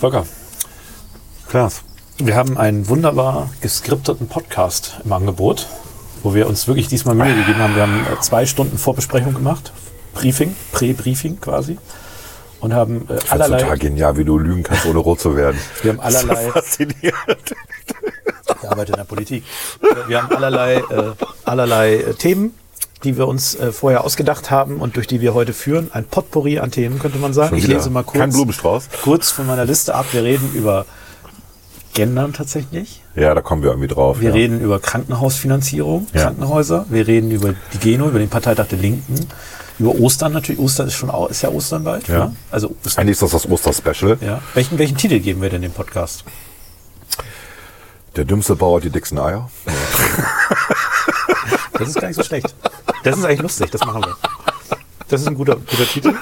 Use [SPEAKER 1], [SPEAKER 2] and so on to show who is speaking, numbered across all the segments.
[SPEAKER 1] Volker. Klaas. Wir haben einen wunderbar geskripteten Podcast im Angebot, wo wir uns wirklich diesmal Mühe gegeben haben. Wir haben äh, zwei Stunden Vorbesprechung gemacht. Briefing, Prä-Briefing quasi. Und haben äh,
[SPEAKER 2] Ich allerlei. total genial, wie du lügen kannst, ohne rot zu werden.
[SPEAKER 1] Wir haben allerlei. faszinierend. Ich arbeite in der Politik. Wir haben allerlei, äh, allerlei äh, Themen die wir uns äh, vorher ausgedacht haben und durch die wir heute führen. Ein Potpourri an Themen, könnte man sagen.
[SPEAKER 2] Ich lese mal kurz, Kein Blumenstrauß.
[SPEAKER 1] kurz von meiner Liste ab. Wir reden über Gendern tatsächlich.
[SPEAKER 2] Ja, da kommen wir irgendwie drauf.
[SPEAKER 1] Wir
[SPEAKER 2] ja.
[SPEAKER 1] reden über Krankenhausfinanzierung, ja. Krankenhäuser. Wir reden über die Geno, über den Parteitag der Linken. Über Ostern natürlich. Ostern ist schon ist ja Ostern bald.
[SPEAKER 2] Ja. Ne? Also Ostern. Eigentlich ist das das Oster-Special.
[SPEAKER 1] Ja. Welchen, welchen Titel geben wir denn dem Podcast?
[SPEAKER 2] Der dümmste Bauer die dicksten Eier.
[SPEAKER 1] das ist gar nicht so schlecht. Das ist eigentlich lustig, das machen wir. Das ist ein guter, guter Titel.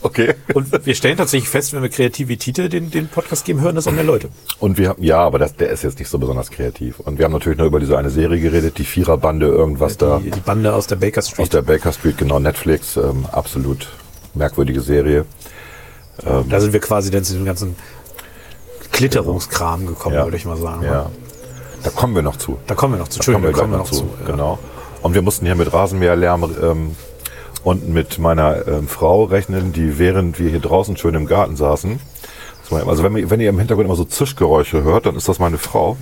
[SPEAKER 2] Okay.
[SPEAKER 1] Und wir stellen tatsächlich fest, wenn wir kreative Titel den, den Podcast geben, hören das auch mehr Leute.
[SPEAKER 2] Und wir haben, ja, aber das, der ist jetzt nicht so besonders kreativ. Und wir haben natürlich nur über diese eine Serie geredet, die Viererbande, irgendwas
[SPEAKER 1] die,
[SPEAKER 2] da.
[SPEAKER 1] Die Bande aus der Baker Street.
[SPEAKER 2] Aus der Baker Street, genau, Netflix, ähm, absolut merkwürdige Serie.
[SPEAKER 1] Ähm, da sind wir quasi dann zu dem ganzen Klitterungskram gekommen, ja. würde ich mal sagen.
[SPEAKER 2] Ja. Da kommen wir noch zu.
[SPEAKER 1] Da kommen wir noch zu.
[SPEAKER 2] Da kommen wir, kommen wir noch zu. zu. Genau. Und wir mussten hier mit Rasenmäherlärm ähm, und mit meiner ähm, Frau rechnen, die während wir hier draußen schön im Garten saßen. Also wenn, wenn ihr im Hintergrund immer so Zischgeräusche hört, dann ist das meine Frau.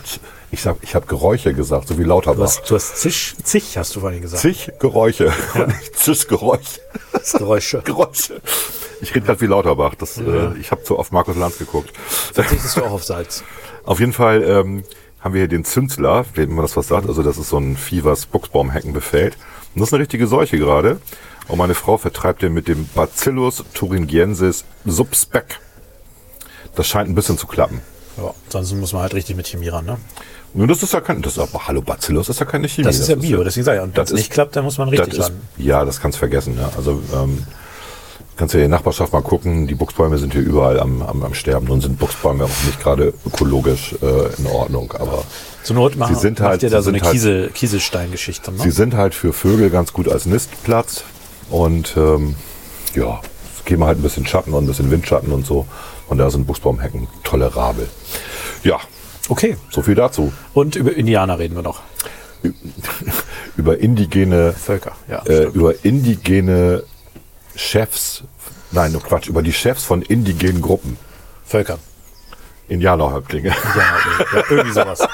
[SPEAKER 2] Ich sag, ich habe Geräusche gesagt, so wie Lauterbach.
[SPEAKER 1] Du hast, du hast Zisch, Zich, hast du vorhin gesagt.
[SPEAKER 2] Zich Geräusche, ja. nicht Zischgeräusche.
[SPEAKER 1] Geräusche.
[SPEAKER 2] Geräusche. Ich rede gerade wie Lauterbach. Das, ja. äh, ich habe zu oft Markus Lanz geguckt.
[SPEAKER 1] Verzichtest du auch auf Salz.
[SPEAKER 2] Auf jeden Fall ähm, haben wir hier den Zünsler, wenn man das was sagt. Also das ist so ein Vieh, was Buchsbaumhecken befällt. Und das ist eine richtige Seuche gerade. Und meine Frau vertreibt den mit dem Bacillus thuringiensis subspec. Das scheint ein bisschen zu klappen.
[SPEAKER 1] Ja, sonst muss man halt richtig mit Chemie ran, ne?
[SPEAKER 2] Nun, das ist ja kein, das ist aber, hallo, Bacillus ist ja keine Chemie.
[SPEAKER 1] Das ist ja Bio, deswegen sage ich, und wenn es nicht klappt, dann muss man richtig ran.
[SPEAKER 2] ja, das kannst vergessen, ja. Also, ähm, kannst du in der Nachbarschaft mal gucken, die Buchsbäume sind hier überall am, am, am Sterben. Nun sind Buchsbäume auch nicht gerade ökologisch äh, in Ordnung, aber
[SPEAKER 1] zur Not machen,
[SPEAKER 2] sie sind halt,
[SPEAKER 1] ihr da so eine
[SPEAKER 2] halt,
[SPEAKER 1] Kiesel, Kieselsteingeschichte. Ne?
[SPEAKER 2] Sie sind halt für Vögel ganz gut als Nistplatz und ähm, ja, es geben halt ein bisschen Schatten und ein bisschen Windschatten und so. Und da sind Buchsbaumhecken tolle Rabel. Ja.
[SPEAKER 1] Okay.
[SPEAKER 2] So viel dazu.
[SPEAKER 1] Und über Indianer reden wir noch.
[SPEAKER 2] über indigene
[SPEAKER 1] Völker, ja.
[SPEAKER 2] Äh, über indigene Chefs, nein, Quatsch, über die Chefs von indigenen Gruppen.
[SPEAKER 1] Völkern.
[SPEAKER 2] Indianerhäuptlinge.
[SPEAKER 1] Ja, irgendwie sowas. Das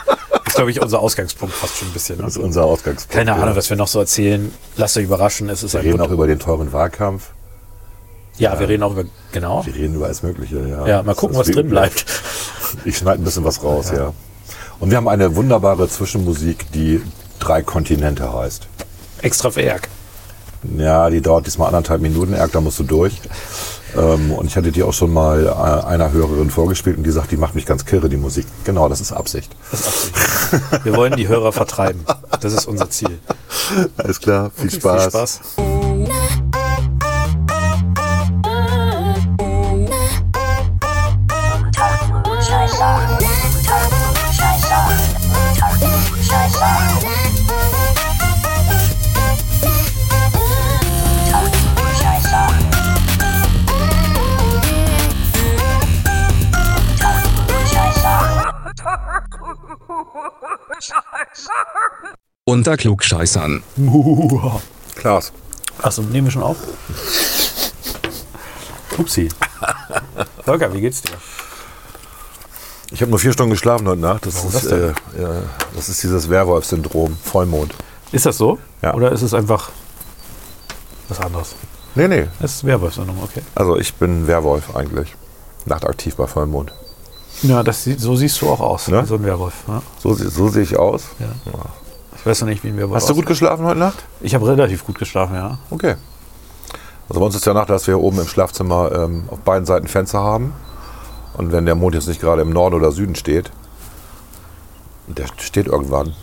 [SPEAKER 1] ist, glaube ich, unser Ausgangspunkt fast schon ein bisschen. Ne?
[SPEAKER 2] Das ist unser Ausgangspunkt.
[SPEAKER 1] Keine Ahnung, ja. was wir noch so erzählen. Lasst euch überraschen. Es ist
[SPEAKER 2] wir reden auch über den teuren Wahlkampf.
[SPEAKER 1] Ja, ja, wir reden auch über, genau.
[SPEAKER 2] Wir reden über alles Mögliche, ja.
[SPEAKER 1] Ja, mal gucken, was drin bleibt.
[SPEAKER 2] Ich schneide ein bisschen was raus, ja. ja. Und wir haben eine wunderbare Zwischenmusik, die drei Kontinente heißt.
[SPEAKER 1] Extra für Erg.
[SPEAKER 2] Ja, die dauert diesmal anderthalb Minuten. Erg, da musst du durch. Ähm, und ich hatte die auch schon mal äh, einer Hörerin vorgespielt und die sagt, die macht mich ganz kirre, die Musik. Genau, das ist Absicht.
[SPEAKER 1] Das ist Absicht. Wir wollen die Hörer vertreiben. Das ist unser Ziel.
[SPEAKER 2] Alles klar, viel okay, Spaß. Viel Spaß.
[SPEAKER 3] Unter Klugscheißern.
[SPEAKER 2] Klaas.
[SPEAKER 1] Achso, nehmen wir schon auf? Upsi. Volker, wie geht's dir?
[SPEAKER 2] Ich habe nur vier Stunden geschlafen heute Nacht. Das, ist, das, äh, ja, das ist dieses Werwolf-Syndrom, Vollmond.
[SPEAKER 1] Ist das so?
[SPEAKER 2] Ja.
[SPEAKER 1] Oder ist es einfach was anderes?
[SPEAKER 2] Nee, nee.
[SPEAKER 1] Es ist Werwolf-Syndrom, okay.
[SPEAKER 2] Also ich bin Werwolf eigentlich. Nachtaktiv bei Vollmond.
[SPEAKER 1] Ja, das, so siehst du auch aus, ne? so ein Werwolf. Ja.
[SPEAKER 2] So, so sehe ich aus.
[SPEAKER 1] Ja. Ich weiß noch nicht, wie ein Werwolf
[SPEAKER 2] Hast du gut geschlafen heute Nacht?
[SPEAKER 1] Ich habe relativ gut geschlafen, ja.
[SPEAKER 2] Okay. Also bei uns ist ja Nacht, dass wir oben im Schlafzimmer ähm, auf beiden Seiten Fenster haben. Und wenn der Mond jetzt nicht gerade im Norden oder Süden steht, der steht irgendwann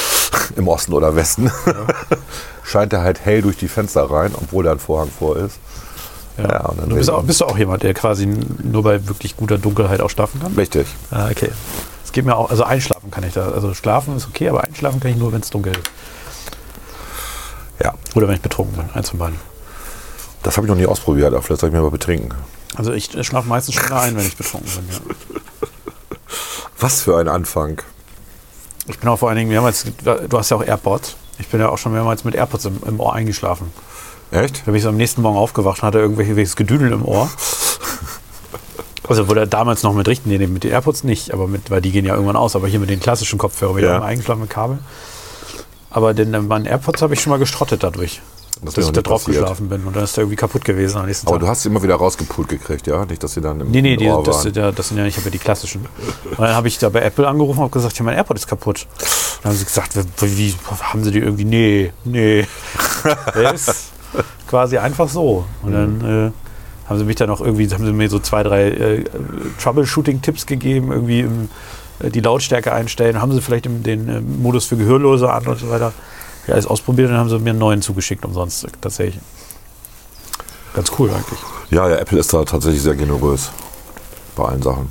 [SPEAKER 2] im Osten oder Westen, ja. scheint er halt hell durch die Fenster rein, obwohl da ein Vorhang vor ist.
[SPEAKER 1] Ja. ja du bist auch, bist du auch jemand, der quasi nur bei wirklich guter Dunkelheit auch schlafen kann?
[SPEAKER 2] Richtig.
[SPEAKER 1] Ah, okay. Es geht mir auch, also einschlafen kann ich da. Also schlafen ist okay, aber einschlafen kann ich nur, wenn es dunkel ist.
[SPEAKER 2] Ja.
[SPEAKER 1] Oder wenn ich betrunken bin, eins von beiden.
[SPEAKER 2] Das habe ich noch nie ausprobiert, aber vielleicht soll ich mir mal betrinken.
[SPEAKER 1] Also ich schlafe meistens schneller ein, wenn ich betrunken bin. Ja.
[SPEAKER 2] Was für ein Anfang.
[SPEAKER 1] Ich bin auch vor allen Dingen mehrmals, du hast ja auch AirPods. Ich bin ja auch schon mehrmals mit AirPods im, im Ohr eingeschlafen.
[SPEAKER 2] Echt?
[SPEAKER 1] Da bin ich so am nächsten Morgen aufgewacht und hatte irgendwelches Gedüdel im Ohr. Also wurde damals noch mit richten, nee, mit den AirPods nicht, aber mit, weil die gehen ja irgendwann aus, aber hier mit den klassischen Kopfhörern wieder
[SPEAKER 2] Ja.
[SPEAKER 1] eingeschlafen mit Kabel. Aber den, meinen AirPods habe ich schon mal gestrottet dadurch,
[SPEAKER 2] Das
[SPEAKER 1] dass ich da drauf
[SPEAKER 2] passiert.
[SPEAKER 1] geschlafen bin und dann ist der irgendwie kaputt gewesen am nächsten
[SPEAKER 2] Aber
[SPEAKER 1] Tag.
[SPEAKER 2] du hast sie immer wieder rausgepult gekriegt, ja? Nicht, dass sie dann im,
[SPEAKER 1] Nee, nee, die,
[SPEAKER 2] Ohr
[SPEAKER 1] das,
[SPEAKER 2] waren.
[SPEAKER 1] sind ja, das sind ja, ich habe ja die klassischen. Und dann habe ich da bei Apple angerufen und gesagt, ja, mein AirPod ist kaputt. Dann haben sie gesagt, wie, wie haben sie die irgendwie, nee, nee. Quasi einfach so. Und dann äh, haben sie mich dann auch irgendwie, haben sie mir so zwei, drei äh, Troubleshooting-Tipps gegeben, irgendwie im, äh, die Lautstärke einstellen, haben sie vielleicht im, den äh, Modus für Gehörlose an und so weiter. Ja, alles ausprobiert und dann haben sie mir einen neuen zugeschickt umsonst, tatsächlich. Ganz cool eigentlich.
[SPEAKER 2] Ja, ja, Apple ist da tatsächlich sehr generös bei allen Sachen.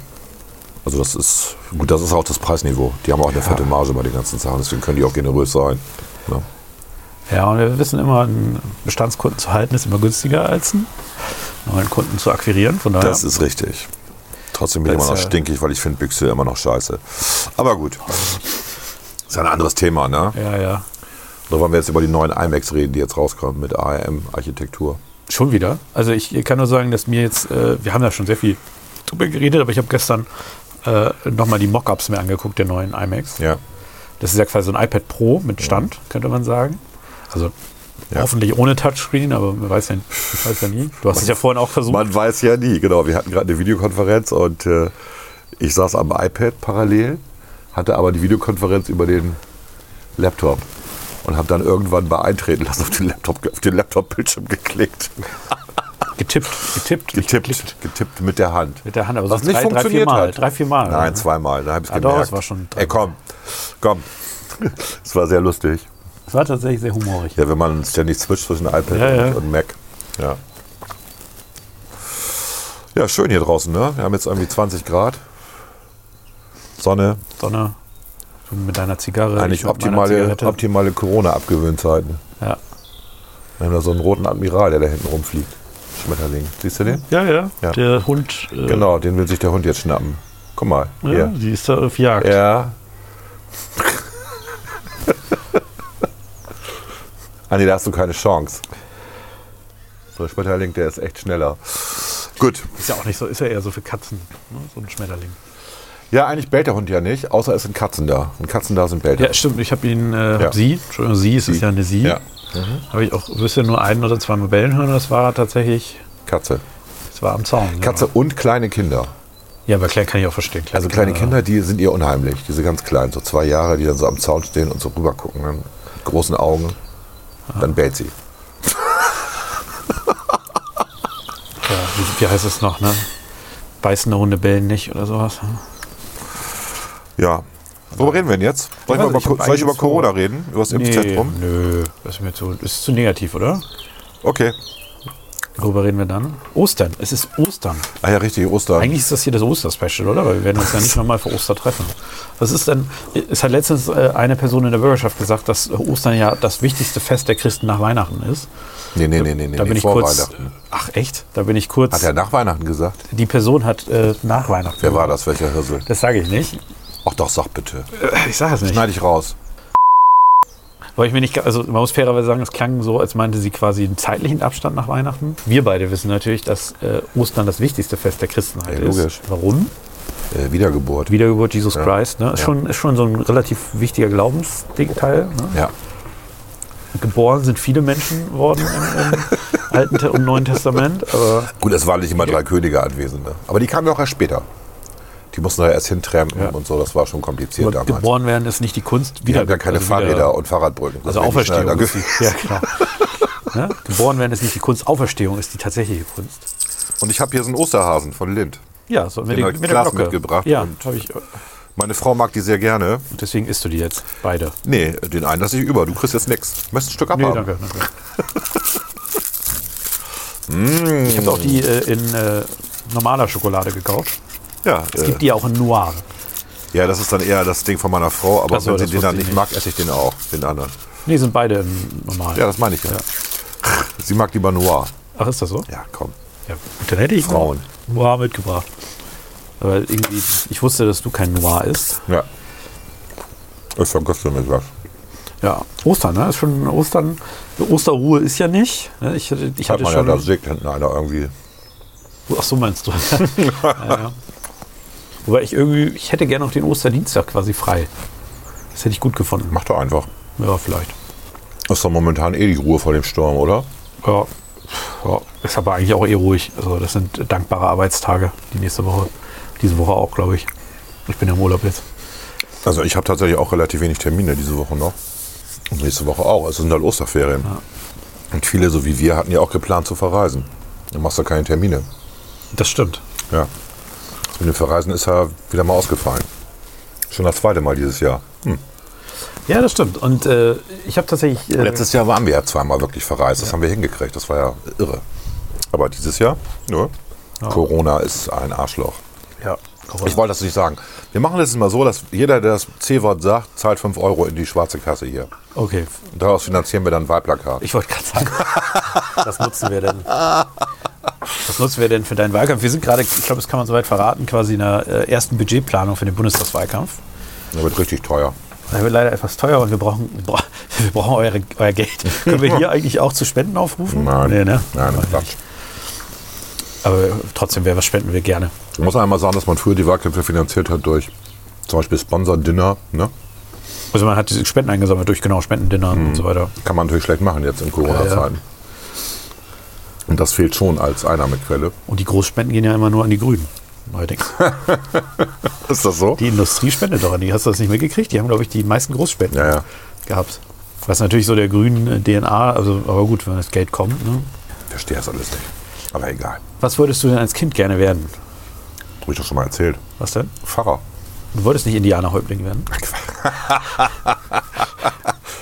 [SPEAKER 2] Also das ist, gut, das ist auch das Preisniveau. Die haben auch eine fette Marge bei den ganzen Sachen, deswegen können die auch generös sein. Ja.
[SPEAKER 1] Ja, und wir wissen immer, einen Bestandskunden zu halten ist immer günstiger als einen neuen Kunden zu akquirieren. Von daher,
[SPEAKER 2] Das ist richtig. Trotzdem bin ich immer noch stinkig, weil ich finde Büchse immer noch scheiße. Aber gut. Ist ja ein anderes Thema, ne?
[SPEAKER 1] ja, ja.
[SPEAKER 2] Oder wollen wir jetzt über die neuen iMacs reden, die jetzt rauskommen mit ARM-Architektur?
[SPEAKER 1] Schon wieder. Also ich kann nur sagen, dass mir jetzt, äh, wir haben da schon sehr viel drüber geredet, aber ich habe gestern äh, nochmal die Mockups mir angeguckt, der neuen iMacs.
[SPEAKER 2] Ja.
[SPEAKER 1] Das ist ja quasi so ein iPad Pro mit Stand, könnte man sagen. Also
[SPEAKER 2] Ja.
[SPEAKER 1] hoffentlich ohne Touchscreen, aber man weiß ja, man weiß ja nie. Du hast es ja vorhin auch versucht.
[SPEAKER 2] Man weiß ja nie, genau. Wir hatten gerade eine Videokonferenz und äh, ich saß am iPad parallel, hatte aber die Videokonferenz über den Laptop und habe dann irgendwann bei Eintreten lassen auf den Laptop, auf den Laptop-Bildschirm geklickt.
[SPEAKER 1] Getippt, getippt,
[SPEAKER 2] Getippt, getippt mit der Hand.
[SPEAKER 1] Mit der Hand, aber
[SPEAKER 2] Was
[SPEAKER 1] sonst
[SPEAKER 2] nicht
[SPEAKER 1] drei, drei, vier
[SPEAKER 2] funktioniert
[SPEAKER 1] Mal.
[SPEAKER 2] hat.
[SPEAKER 1] Drei, vier Mal.
[SPEAKER 2] Nein, zweimal, da habe ich
[SPEAKER 1] Ah, doch,
[SPEAKER 2] gemerkt.
[SPEAKER 1] es war schon
[SPEAKER 2] Ey, komm, komm. Es war sehr lustig.
[SPEAKER 1] Das war tatsächlich sehr humorig.
[SPEAKER 2] Ja, wenn man ständig switcht zwischen iPad
[SPEAKER 1] Ja, ja.
[SPEAKER 2] Und, Mac. Ja. Ja, schön hier draußen, ne? Wir haben jetzt irgendwie 20 Grad. Sonne.
[SPEAKER 1] Sonne, du mit deiner Zigarre.
[SPEAKER 2] Eigentlich optimale, optimale Corona-Abgewöhnzeiten.
[SPEAKER 1] Ja.
[SPEAKER 2] Wir haben da so einen roten Admiral, der da hinten rumfliegt. Schmetterling. Siehst du den?
[SPEAKER 1] Ja, ja,
[SPEAKER 2] Ja.
[SPEAKER 1] Der Hund. Äh,
[SPEAKER 2] Genau, den will sich der Hund jetzt schnappen. Guck mal.
[SPEAKER 1] Ja,
[SPEAKER 2] Hier.
[SPEAKER 1] die ist da auf Jagd.
[SPEAKER 2] Ja. Nee, da hast du keine Chance. So, der Schmetterling, der ist echt schneller. Gut.
[SPEAKER 1] Ist ja auch nicht so, ist ja eher so für Katzen, ne? so ein Schmetterling.
[SPEAKER 2] Ja, eigentlich bellt der Hund ja nicht, außer es sind Katzen da. Und Katzen da sind bellt.
[SPEAKER 1] Ja, stimmt. Ich habe ihn, äh,
[SPEAKER 2] Ja.
[SPEAKER 1] sie, Entschuldigung, sie, es ist ja eine sie.
[SPEAKER 2] Ja.
[SPEAKER 1] Habe ich auch, wirst ja nur ein oder zwei Mal bellen hören. Das war tatsächlich,
[SPEAKER 2] Katze.
[SPEAKER 1] das war am Zaun.
[SPEAKER 2] Katze und kleine Kinder.
[SPEAKER 1] Ja, aber klein kann ich auch verstehen.
[SPEAKER 2] Also kleine Kinder, die sind ihr unheimlich. Diese ganz kleinen, so zwei Jahre, die dann so am Zaun stehen und so rüber gucken, dann mit großen Augen. Dann bellt sie.
[SPEAKER 1] Ja, wie, wie heißt es noch, ne? Beißende Hunde bellen nicht oder sowas.
[SPEAKER 2] Ja. Worüber reden wir denn jetzt? Soll ich, über,
[SPEAKER 1] ich hab
[SPEAKER 2] soll ich über Corona reden? Über das Impfzentrum?
[SPEAKER 1] nö, das ist mir zu, ist zu negativ, oder?
[SPEAKER 2] Okay.
[SPEAKER 1] Worüber reden wir dann? Ostern. Es ist Ostern.
[SPEAKER 2] Ah ja, richtig, Ostern.
[SPEAKER 1] Eigentlich ist das hier das Osterspecial, oder? Weil wir werden uns ja nicht nochmal für Oster treffen. Was ist denn, es hat letztens äh, eine Person in der Bürgerschaft gesagt, dass Ostern ja das wichtigste Fest der Christen nach Weihnachten ist.
[SPEAKER 2] nee, nee, nee, nee, nee,
[SPEAKER 1] Da bin ich
[SPEAKER 2] vor
[SPEAKER 1] kurz.
[SPEAKER 2] Weihnachten.
[SPEAKER 1] Ach echt? Da bin ich kurz.
[SPEAKER 2] Hat er nach Weihnachten gesagt?
[SPEAKER 1] die Person hat äh, nach Weihnachten.
[SPEAKER 2] Wer war das? Welcher Hirsel?
[SPEAKER 1] Das sage ich nicht.
[SPEAKER 2] Ach doch, sag bitte.
[SPEAKER 1] Äh, Ich sage es nicht.
[SPEAKER 2] Schneide ich raus.
[SPEAKER 1] Weil ich mir nicht, also man muss fairerweise sagen, es klang so, als meinte sie quasi einen zeitlichen Abstand nach Weihnachten. Wir beide wissen natürlich, dass äh, Ostern das wichtigste Fest der Christenheit
[SPEAKER 2] Ja, logisch.
[SPEAKER 1] ist. Warum?
[SPEAKER 2] Äh, Wiedergeburt.
[SPEAKER 1] Wiedergeburt Jesus
[SPEAKER 2] Ja.
[SPEAKER 1] Christ. Ne? Ist,
[SPEAKER 2] Ja.
[SPEAKER 1] schon, ist schon so ein relativ wichtiger Glaubensteil. Ne?
[SPEAKER 2] Ja.
[SPEAKER 1] Geboren sind viele Menschen worden im, im Alten Te- und Neuen Testament, aber
[SPEAKER 2] Gut, es waren nicht immer drei Könige anwesend. Ne? Aber die kamen ja auch erst später. Die mussten da erst hintrampen
[SPEAKER 1] Ja.
[SPEAKER 2] und so. Das war schon kompliziert
[SPEAKER 1] aber
[SPEAKER 2] damals.
[SPEAKER 1] geboren werden ist nicht die Kunst.
[SPEAKER 2] Die haben ja keine
[SPEAKER 1] also
[SPEAKER 2] Fahrräder
[SPEAKER 1] wieder-
[SPEAKER 2] und Fahrradbrücken. Das
[SPEAKER 1] Also Auferstehung. Ist die, ja, genau. ne? Geboren werden ist nicht die Kunst, Auferstehung ist die tatsächliche Kunst.
[SPEAKER 2] Und ich habe hier so einen Osterhasen von Lind.
[SPEAKER 1] Ja, so mit,
[SPEAKER 2] Den
[SPEAKER 1] mit der Glocke.
[SPEAKER 2] mitgebracht
[SPEAKER 1] Ja, habe ich.
[SPEAKER 2] Meine Frau mag die sehr gerne.
[SPEAKER 1] Und deswegen isst du die jetzt, beide.
[SPEAKER 2] Nee, den einen lasse ich über. Du kriegst jetzt nichts. Möchtest ein Stück
[SPEAKER 1] Nee,
[SPEAKER 2] abhaben?
[SPEAKER 1] danke. danke. Ich habe auch die äh, in äh, normaler Schokolade gekauft.
[SPEAKER 2] Ja,
[SPEAKER 1] Es
[SPEAKER 2] äh,
[SPEAKER 1] gibt die auch in Noir.
[SPEAKER 2] ja, das ist dann eher das Ding von meiner Frau. Aber
[SPEAKER 1] so,
[SPEAKER 2] wenn sie den dann nicht
[SPEAKER 1] nicht.
[SPEAKER 2] mag, esse ich den auch. Den anderen.
[SPEAKER 1] Nee, sind beide Normal.
[SPEAKER 2] Ja, das meine ich ja. Sie mag lieber Noir.
[SPEAKER 1] Ach, ist das so?
[SPEAKER 2] Ja, komm.
[SPEAKER 1] Ja, dann hätte ich
[SPEAKER 2] Frauen.
[SPEAKER 1] Noir mitgebracht. Aber irgendwie, ich wusste, dass du kein Noir isst.
[SPEAKER 2] Ja. Ich vergesse mir was.
[SPEAKER 1] Ja, Ostern, ne? Ist schon Ostern. Osterruhe ist ja nicht. ne? Ich, hatte- ich
[SPEAKER 2] Hat
[SPEAKER 1] hatte
[SPEAKER 2] man ja,
[SPEAKER 1] schon.
[SPEAKER 2] da sägt hinten einer irgendwie.
[SPEAKER 1] Ach so meinst du. ja, ja. Wobei ich irgendwie, ich hätte gerne noch den Osterdienstag quasi frei. Das hätte ich gut gefunden.
[SPEAKER 2] Mach doch einfach.
[SPEAKER 1] Ja, vielleicht.
[SPEAKER 2] Ist doch momentan eh die Ruhe vor dem Sturm, oder?
[SPEAKER 1] Ja, ja, ist aber eigentlich auch eh ruhig. Also das sind dankbare Arbeitstage, die nächste Woche. Diese Woche auch, glaube ich. Ich bin ja im Urlaub jetzt.
[SPEAKER 2] Also ich habe tatsächlich auch relativ wenig Termine diese Woche noch. Und nächste Woche auch. Es sind halt Osterferien. Und viele, so wie wir, hatten ja auch geplant zu verreisen. Dann machst du keine Termine.
[SPEAKER 1] Das stimmt.
[SPEAKER 2] Ja. Das mit dem Verreisen ist ja wieder mal ausgefallen. Schon das zweite Mal dieses Jahr.
[SPEAKER 1] Ja, das stimmt. Und äh, ich habe tatsächlich. Äh,
[SPEAKER 2] Letztes Jahr waren wir ja zweimal wirklich verreist. Das haben wir hingekriegt. Das war ja irre. Aber dieses Jahr, nö. Corona ist ein Arschloch.
[SPEAKER 1] ja,
[SPEAKER 2] Ich wollte das nicht sagen. Wir machen das immer so, dass jeder, der das C-Wort sagt, zahlt 5 Euro in die schwarze Kasse hier.
[SPEAKER 1] Okay.
[SPEAKER 2] Daraus finanzieren wir dann Wahlplakat.
[SPEAKER 1] Ich wollte gerade sagen, was nutzen wir denn? Was nutzen wir denn für deinen Wahlkampf? Wir sind gerade, ich glaube, das kann man soweit verraten, quasi in der äh, ersten Budgetplanung für den Bundestagswahlkampf.
[SPEAKER 2] Das wird richtig teuer.
[SPEAKER 1] Das wird leider etwas teuer und wir brauchen, wir bra- wir brauchen eure, euer Geld. Können wir hier eigentlich auch zu Spenden aufrufen?
[SPEAKER 2] Nein,
[SPEAKER 1] Nee, ne?
[SPEAKER 2] nein, Quatsch.
[SPEAKER 1] Aber trotzdem, wer was spenden wir gerne.
[SPEAKER 2] Ich muss einmal sagen, dass man früher die Wahlkämpfe finanziert hat durch zum Beispiel Sponsor-Dinner. Ne?
[SPEAKER 1] Also man hat diese Spenden eingesammelt durch genau Spendendinner und so weiter.
[SPEAKER 2] Kann man natürlich schlecht machen jetzt in Corona-Zeiten. Und das fehlt schon als Einnahmequelle.
[SPEAKER 1] Und die Großspenden gehen ja immer nur an die Grünen. Neuerdings.
[SPEAKER 2] Ist das so?
[SPEAKER 1] Die Industrie spendet doch an die. Hast du das nicht mitgekriegt? Die haben, glaube ich, die meisten Großspenden
[SPEAKER 2] Ja, ja.
[SPEAKER 1] gehabt. Was natürlich so der grünen äh, DNA, also aber gut, wenn das Geld kommt. Ne?
[SPEAKER 2] Verstehe das alles nicht. Aber egal.
[SPEAKER 1] Was wolltest du denn als Kind gerne werden?
[SPEAKER 2] Habe ich doch schon mal erzählt.
[SPEAKER 1] Was denn?
[SPEAKER 2] Pfarrer.
[SPEAKER 1] Du wolltest nicht Indianerhäuptling werden?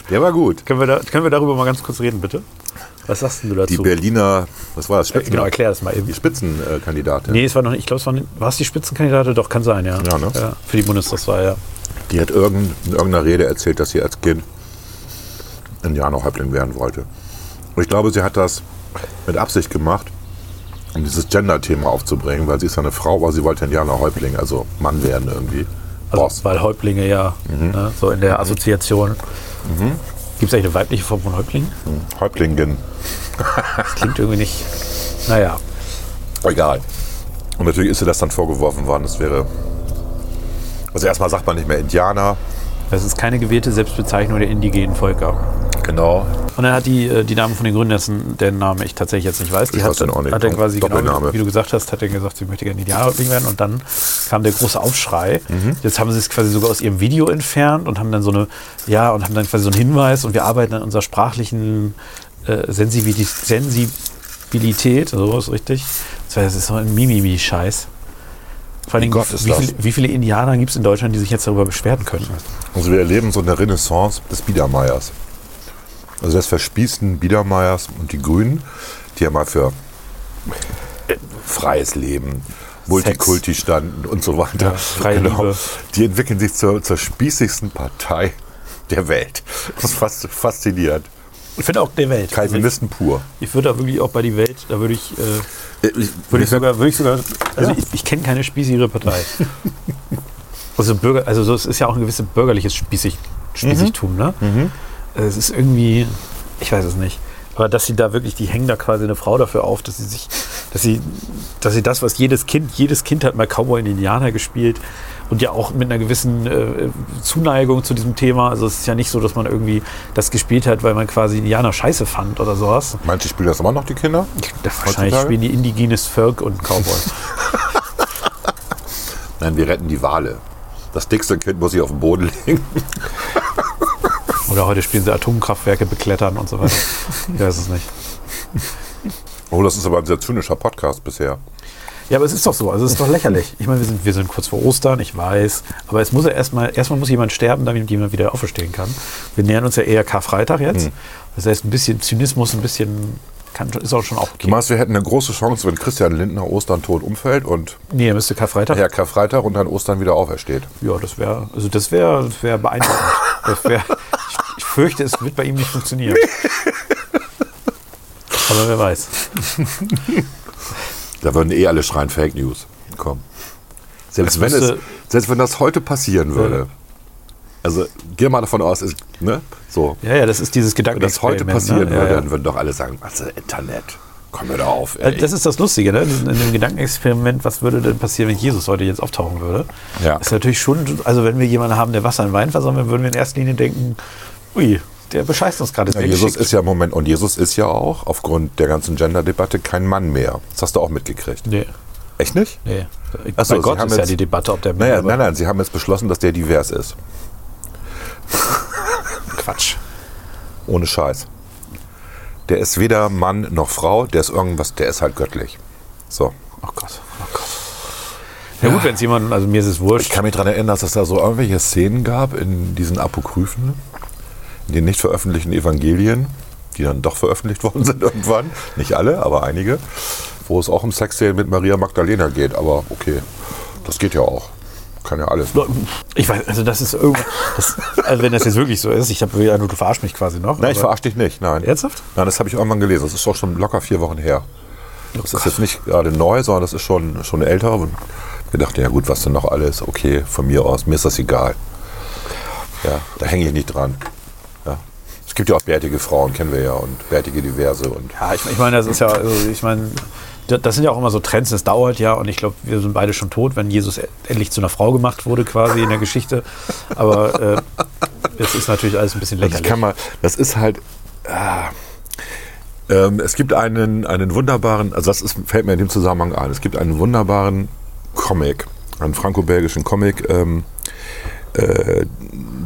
[SPEAKER 2] Der war gut.
[SPEAKER 1] Können wir, da, können wir darüber mal ganz kurz reden, bitte? Was sagst denn du dazu?
[SPEAKER 2] Die Berliner, was war das?
[SPEAKER 1] Äh,
[SPEAKER 2] Spitzen,
[SPEAKER 1] genau, erklär das mal eben.
[SPEAKER 2] die Spitzenkandidatin.
[SPEAKER 1] Nee, es war noch nicht, ich glaube, es war, nicht- war es die Spitzenkandidatin? Doch, kann sein, ja.
[SPEAKER 2] Ja, ne?
[SPEAKER 1] für die Bundestagswahl, ja.
[SPEAKER 2] Die hat irgend, in irgendeiner Rede erzählt, dass sie als Kind Indianerhäuptling werden wollte. Und ich glaube, sie hat das mit Absicht gemacht, um dieses Gender-Thema aufzubringen, weil sie ist ja eine Frau, aber sie wollte Indianerhäuptling, also Mann werden irgendwie.
[SPEAKER 1] Also,
[SPEAKER 2] Boss.
[SPEAKER 1] weil Häuptlinge ja, ne, so in der Assoziation. Gibt es eigentlich eine weibliche Form von Häuptling?
[SPEAKER 2] Häuptlingin.
[SPEAKER 1] Das klingt irgendwie nicht. Naja,
[SPEAKER 2] Egal. Und natürlich ist ihr das dann vorgeworfen worden, es wäre. Also erstmal sagt man nicht mehr Indianer.
[SPEAKER 1] das ist keine gewählte Selbstbezeichnung der indigenen Völker.
[SPEAKER 2] Genau.
[SPEAKER 1] Und dann hat die, äh, die Dame von den Grünen, dessen den Namen ich tatsächlich jetzt nicht weiß, die hat, hat er quasi, genau, wie du gesagt hast, hat er gesagt, sie möchte gerne Idealhäuptling werden. Und dann kam der große Aufschrei.
[SPEAKER 2] Mhm.
[SPEAKER 1] Jetzt haben sie es quasi sogar aus ihrem Video entfernt und haben dann so eine, ja, und haben dann quasi so einen Hinweis und wir arbeiten an unserer sprachlichen äh, Sensibili- Sensibilität, so ist richtig. Das ist so ein Mimimi-Scheiß. Vor allem,
[SPEAKER 2] Gott,
[SPEAKER 1] wie, viele, wie viele Indianer gibt es in Deutschland, die sich jetzt darüber beschweren können?
[SPEAKER 2] Also wir erleben so eine Renaissance des Biedermeiers. Also des verspießten Biedermeiers und die Grünen, die ja mal für äh, freies Leben, Multikulti standen und so weiter. Genau.
[SPEAKER 1] Ja, freie Liebe.
[SPEAKER 2] Die entwickeln sich zur, zur spießigsten Partei der Welt. Das ist fast faszinierend.
[SPEAKER 1] Ich finde auch der Welt.
[SPEAKER 2] Calvinisten pur.
[SPEAKER 1] Ich würde da wirklich auch bei die Welt, da würde ich, äh,
[SPEAKER 2] Ich,
[SPEAKER 1] würde ich sogar, würde ich sogar, also
[SPEAKER 2] Ja.
[SPEAKER 1] ich, ich kenne keine spießigere Partei. also Bürger, also so, es ist ja auch ein gewisses bürgerliches Spießig, Spießigtum, ne? Es ist irgendwie, ich weiß es nicht. Aber dass sie da wirklich, die hängen da quasi eine Frau dafür auf, dass sie sich, dass sie, dass sie das, was jedes Kind, jedes Kind hat mal Cowboy und Indianer gespielt und ja auch mit einer gewissen äh, Zuneigung zu diesem Thema. Also es ist ja nicht so, dass man irgendwie das gespielt hat, weil man quasi Indianer scheiße fand oder sowas.
[SPEAKER 2] Manche spielen das immer noch, die Kinder?
[SPEAKER 1] Wahrscheinlich
[SPEAKER 2] Heutzutage?
[SPEAKER 1] spielen die indigenes Volk und Cowboy.
[SPEAKER 2] Nein, wir retten die Wale. Das dickste Kind muss sich auf den Boden legen.
[SPEAKER 1] Oder heute spielen sie Atomkraftwerke beklettern und so weiter. Ich weiß es nicht.
[SPEAKER 2] Oh, das ist aber ein sehr zynischer Podcast bisher.
[SPEAKER 1] Ja, aber es ist doch so. Also es ist doch lächerlich. Ich meine, wir sind, wir sind kurz vor Ostern, ich weiß. Aber es muss ja erstmal, erstmal muss jemand sterben, damit jemand wieder auferstehen kann. Wir nähern uns ja eher Karfreitag jetzt. Das heißt, ein bisschen Zynismus, ein bisschen kann, ist auch schon auch
[SPEAKER 2] Du
[SPEAKER 1] okay.
[SPEAKER 2] meinst, wir hätten eine große Chance, wenn Christian Lindner Ostern tot umfällt und
[SPEAKER 1] Nee, er müsste Karfreitag.
[SPEAKER 2] Herr Karfreitag und dann Ostern wieder aufersteht.
[SPEAKER 1] Ja, das wäre, also das wäre, das wäre beeindruckend. Das wär, ich, ich fürchte, es wird bei ihm nicht funktionieren. Aber wer weiß.
[SPEAKER 2] Da würden eh alle schreien Fake News. Komm. Selbst, wenn, es, selbst wenn das heute passieren würde. Also geh mal davon aus, ist, ne? So.
[SPEAKER 1] Ja, ja, das ist dieses
[SPEAKER 2] Wenn das heute
[SPEAKER 1] Gedankenexperiment.
[SPEAKER 2] passieren
[SPEAKER 1] ne?
[SPEAKER 2] würde,
[SPEAKER 1] ja, ja.
[SPEAKER 2] dann würden doch alle sagen, also Internet, komm mir da auf. Ey.
[SPEAKER 1] Das ist das Lustige, ne? In in dem Gedankenexperiment, was würde denn passieren, wenn Jesus heute jetzt auftauchen würde?
[SPEAKER 2] Ja.
[SPEAKER 1] Ist natürlich schon, also wenn wir jemanden haben, der Wasser in Wein versammelt, würden wir in erster Linie denken, ui, der bescheißt uns gerade.
[SPEAKER 2] Ja, Jesus ist ja im Moment, und Jesus ist ja auch aufgrund der ganzen Gender-Debatte kein Mann mehr. Das hast du auch mitgekriegt.
[SPEAKER 1] Nee,
[SPEAKER 2] Echt nicht?
[SPEAKER 1] nee.
[SPEAKER 2] Ach so,
[SPEAKER 1] Bei Gott
[SPEAKER 2] haben
[SPEAKER 1] ist ja
[SPEAKER 2] jetzt-
[SPEAKER 1] die Debatte, ob der
[SPEAKER 2] Naja,
[SPEAKER 1] aber-
[SPEAKER 2] nein, nein, sie haben jetzt beschlossen, dass der divers ist.
[SPEAKER 1] Quatsch.
[SPEAKER 2] Ohne Scheiß. Der ist weder Mann noch Frau, der ist irgendwas, der ist halt göttlich. So.
[SPEAKER 1] Oh Gott, oh Gott. Ja, gut, wenn es jemand, also mir ist es wurscht.
[SPEAKER 2] Ich kann mich daran erinnern, dass es da so irgendwelche Szenen gab in diesen Apokryphen, in den nicht veröffentlichten Evangelien, die dann doch veröffentlicht worden sind irgendwann. Nicht alle, aber einige. Wo es auch um Sexszenen mit Maria Magdalena geht. Aber okay, das geht ja auch. Kann ja alles.
[SPEAKER 1] Ich weiß, also das ist irgendwas, also wenn das jetzt wirklich so ist, ich habe ja, du verarsch mich quasi noch.
[SPEAKER 2] Nein, ich verarsche dich nicht. Nein.
[SPEAKER 1] Ernsthaft?
[SPEAKER 2] Nein, das habe ich irgendwann gelesen. Das ist doch schon locker vier Wochen her. Das ist jetzt nicht gerade neu, sondern das ist schon, schon älter. Und wir dachten, ja gut, was denn noch alles? Okay, von mir aus, mir ist das egal. Ja, da hänge ich nicht dran. Es gibt ja auch bärtige Frauen, kennen wir ja, und bärtige Diverse. Und
[SPEAKER 1] Ja, ich, ich meine, das ist ja, also ich meine, da- das sind ja auch immer so Trends, das dauert ja und ich glaube, wir sind beide schon tot, wenn Jesus e- endlich zu einer Frau gemacht wurde, quasi in der Geschichte. Aber äh, es ist natürlich alles ein bisschen
[SPEAKER 2] das
[SPEAKER 1] lächerlich.
[SPEAKER 2] kann man, das ist halt. Ah, ähm, es gibt einen, einen wunderbaren, also das ist, fällt mir in dem Zusammenhang ein, es gibt einen wunderbaren Comic, einen franco-belgischen Comic, ähm, äh,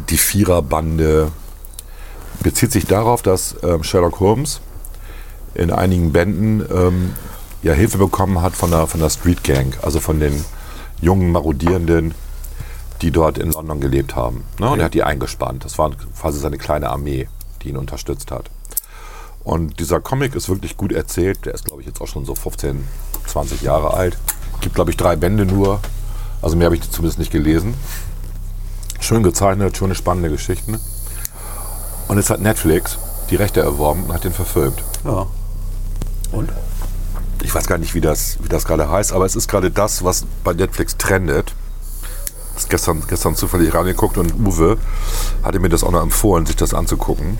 [SPEAKER 2] die Viererbande bezieht sich darauf, dass ähm, Sherlock Holmes in einigen Bänden ähm, ja Hilfe bekommen hat von der, von der Street Gang, also von den jungen Marodierenden, die dort in London gelebt haben. Ne? Und er hat die eingespannt. Das war quasi seine kleine Armee, die ihn unterstützt hat. Und dieser Comic ist wirklich gut erzählt. Der ist, glaube ich, jetzt auch schon so 15, 20 Jahre alt. Gibt, glaube ich, drei Bände nur. Also mehr habe ich zumindest nicht gelesen. Schön gezeichnet, schöne, spannende Geschichten. Und jetzt hat Netflix die Rechte erworben und hat den verfilmt.
[SPEAKER 1] Ja. Und?
[SPEAKER 2] Ich weiß gar nicht, wie das, wie das gerade heißt, aber es ist gerade das, was bei Netflix trendet. Ich habe gestern, gestern zufällig reingeguckt und Uwe hatte mir das auch noch empfohlen, sich das anzugucken.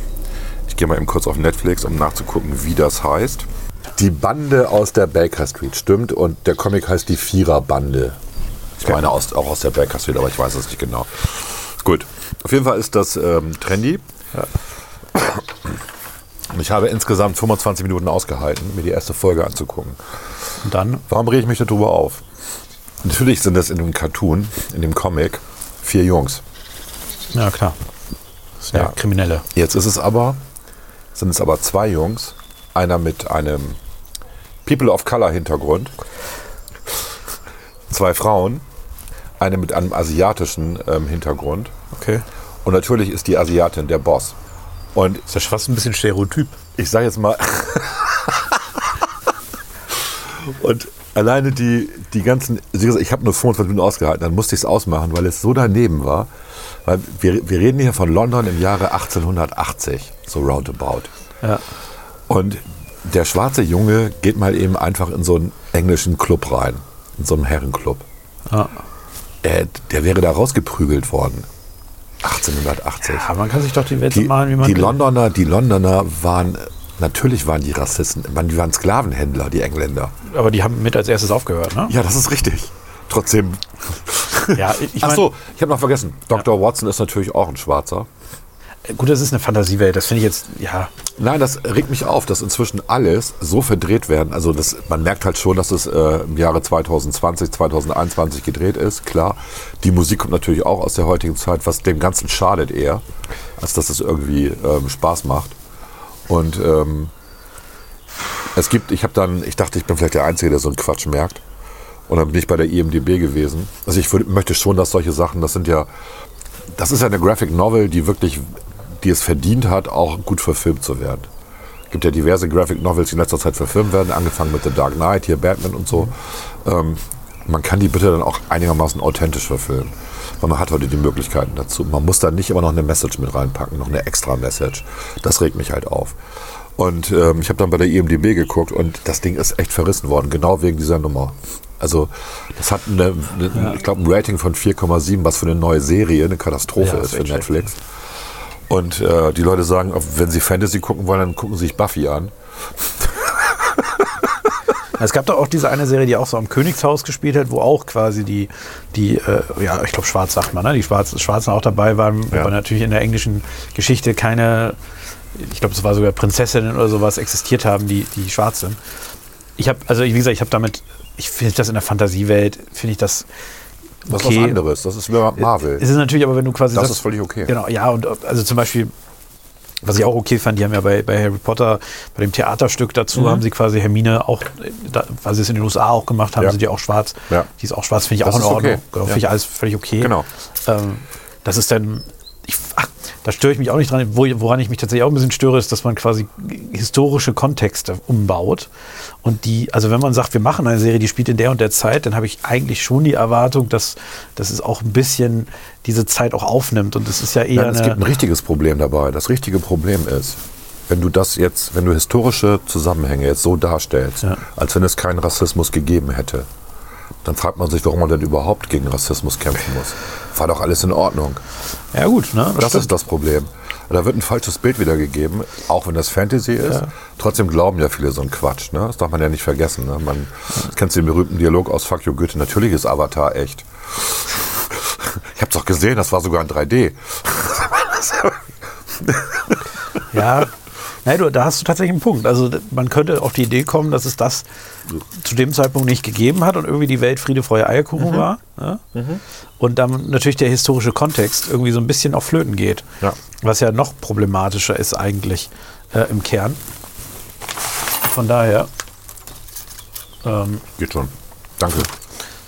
[SPEAKER 2] Ich gehe mal eben kurz auf Netflix, um nachzugucken, wie das heißt. Die Bande aus der Baker Street, stimmt. Und der Comic heißt die Viererbande. Ich meine aus, auch aus der Baker Street, aber ich weiß es nicht genau. Gut. Auf jeden Fall ist das ähm, trendy. Und ich habe insgesamt 25 Minuten ausgehalten, mir die erste Folge anzugucken.
[SPEAKER 1] Und dann?
[SPEAKER 2] Warum rege ich mich darüber auf? Natürlich sind das in dem Cartoon, in dem Comic, vier Jungs.
[SPEAKER 1] Ja, klar. Das sind ja.
[SPEAKER 2] Ja.
[SPEAKER 1] Kriminelle.
[SPEAKER 2] Jetzt ist es aber, sind es aber zwei Jungs, einer mit einem People of Color Hintergrund, zwei Frauen, eine mit einem asiatischen ähm, Hintergrund
[SPEAKER 1] Okay.
[SPEAKER 2] Und natürlich ist die Asiatin der Boss. Und
[SPEAKER 1] Ist ja fast ein bisschen Stereotyp.
[SPEAKER 2] ich sage jetzt mal. und alleine die, die ganzen. Ich habe nur 25 Minuten ausgehalten, dann musste ich es ausmachen, weil es so daneben war. Weil wir, wir reden hier von London im Jahre 1880, so roundabout.
[SPEAKER 1] Ja.
[SPEAKER 2] Und der schwarze Junge geht mal eben einfach in so einen englischen Club rein, in so einen Herrenclub.
[SPEAKER 1] ja.
[SPEAKER 2] Äh, der wäre da rausgeprügelt worden. 1880.
[SPEAKER 1] Ja, man kann sich doch die Welt
[SPEAKER 2] Die,
[SPEAKER 1] malen, wie man
[SPEAKER 2] die
[SPEAKER 1] will.
[SPEAKER 2] Londoner, die Londoner waren, natürlich waren die Rassisten, die waren Sklavenhändler, die Engländer.
[SPEAKER 1] Aber die haben mit als erstes aufgehört, ne?
[SPEAKER 2] Ja, das ist richtig. Trotzdem.
[SPEAKER 1] Ja, ich
[SPEAKER 2] Ach
[SPEAKER 1] mein-
[SPEAKER 2] so, ich habe noch vergessen. Dr. Watson ist natürlich auch ein Schwarzer.
[SPEAKER 1] Gut, das ist eine Fantasiewelt. Das finde ich jetzt, ja.
[SPEAKER 2] Nein, das regt mich auf, dass inzwischen alles so verdreht werden. Also das, man merkt halt schon, dass es äh, im Jahre 2020, 2021 gedreht ist, klar. Die Musik kommt natürlich auch aus der heutigen Zeit, was dem Ganzen schadet eher, als dass es irgendwie ähm, Spaß macht. Und ähm, es gibt, ich habe dann, ich dachte, ich bin vielleicht der Einzige, der so einen Quatsch merkt. Und dann bin ich bei der IMDB gewesen. Also ich möchte schon, dass solche Sachen, das sind ja, das ist ja eine Graphic Novel, die wirklich, die es verdient hat, auch gut verfilmt zu werden. Es gibt ja diverse Graphic Novels, die in letzter Zeit verfilmt werden, angefangen mit The Dark Knight, hier Batman und so. Ähm, man kann die bitte dann auch einigermaßen authentisch verfilmen. Weil man hat heute die Möglichkeiten dazu. Man muss da nicht immer noch eine Message mit reinpacken, noch eine extra Message. Das regt mich halt auf. Und ähm, ich habe dann bei der IMDB geguckt und das Ding ist echt verrissen worden, genau wegen dieser Nummer. Also das hat eine, eine
[SPEAKER 1] Ja.
[SPEAKER 2] ich glaube ein Rating von 4,7, was für eine neue Serie eine Katastrophe
[SPEAKER 1] Ja,
[SPEAKER 2] ist für Netflix. Und äh, die Leute sagen, wenn sie Fantasy gucken wollen, dann gucken sie sich Buffy an.
[SPEAKER 1] Es gab doch auch diese eine Serie, die auch so am Königshaus gespielt hat, wo auch quasi die, die äh, ja, ich glaube, Schwarz sagt man, ne? die Schwarz, Schwarzen auch dabei waren,
[SPEAKER 2] Ja.
[SPEAKER 1] aber natürlich in der englischen Geschichte keine, ich glaube, es war sogar Prinzessinnen oder sowas existiert haben, die, die schwarz sind. Ich habe, also wie gesagt, ich habe damit, ich finde das in der Fantasiewelt, finde ich das
[SPEAKER 2] Das ist
[SPEAKER 1] okay.
[SPEAKER 2] was anderes. Das ist Marvel.
[SPEAKER 1] Es ist natürlich aber, wenn du quasi
[SPEAKER 2] Das
[SPEAKER 1] sagst-
[SPEAKER 2] ist völlig okay.
[SPEAKER 1] Genau, ja, und also zum Beispiel, was ich auch okay fand, die haben ja bei, bei Harry Potter, bei dem Theaterstück dazu,
[SPEAKER 2] Mhm.
[SPEAKER 1] haben sie quasi Hermine auch, da, weil sie es in den USA auch gemacht haben,
[SPEAKER 2] Ja.
[SPEAKER 1] sind die auch schwarz.
[SPEAKER 2] Ja.
[SPEAKER 1] Die ist auch schwarz, finde ich
[SPEAKER 2] Das
[SPEAKER 1] auch in
[SPEAKER 2] ist okay.
[SPEAKER 1] Ordnung. Genau,
[SPEAKER 2] Ja.
[SPEAKER 1] Finde ich alles völlig okay.
[SPEAKER 2] Genau.
[SPEAKER 1] Ähm, das ist dann, ich, ach, da störe ich mich auch nicht dran. Wo, woran ich mich tatsächlich auch ein bisschen störe, ist, dass man quasi historische Kontexte umbaut. Und die, also wenn man sagt, wir machen eine Serie, die spielt in der und der Zeit, dann habe ich eigentlich schon die Erwartung, dass, dass es auch ein bisschen diese Zeit auch aufnimmt. Und das ist ja eher
[SPEAKER 2] Nein, es gibt ein richtiges Problem dabei. Das richtige Problem ist, wenn du das jetzt, wenn du historische Zusammenhänge jetzt so darstellst,
[SPEAKER 1] Ja.
[SPEAKER 2] als wenn es keinen Rassismus gegeben hätte, dann fragt man sich, warum man denn überhaupt gegen Rassismus kämpfen muss. War doch alles in Ordnung.
[SPEAKER 1] Ja gut, ne?
[SPEAKER 2] Das
[SPEAKER 1] stimmt.
[SPEAKER 2] ist das Problem. Da wird ein falsches Bild wiedergegeben, auch wenn das Fantasy ist.
[SPEAKER 1] Ja.
[SPEAKER 2] Trotzdem glauben ja viele so einen Quatsch. Ne? Das darf man ja nicht vergessen. Ne? Man kennt den berühmten Dialog aus Fuck You Goethe. Natürlich ist Avatar echt. Ich hab's doch gesehen, das war sogar in 3D.
[SPEAKER 1] Ja, Nein, du, da hast du tatsächlich einen Punkt. Also man könnte auf die Idee kommen, dass es das zu dem Zeitpunkt nicht gegeben hat und irgendwie die Welt Friede, Freude, Eierkuchen war. Ja? Und dann natürlich der historische Kontext irgendwie so ein bisschen auf Flöten geht.
[SPEAKER 2] Ja.
[SPEAKER 1] Was ja noch problematischer ist eigentlich äh, im Kern. Von daher, ähm,
[SPEAKER 2] Geht schon. Danke.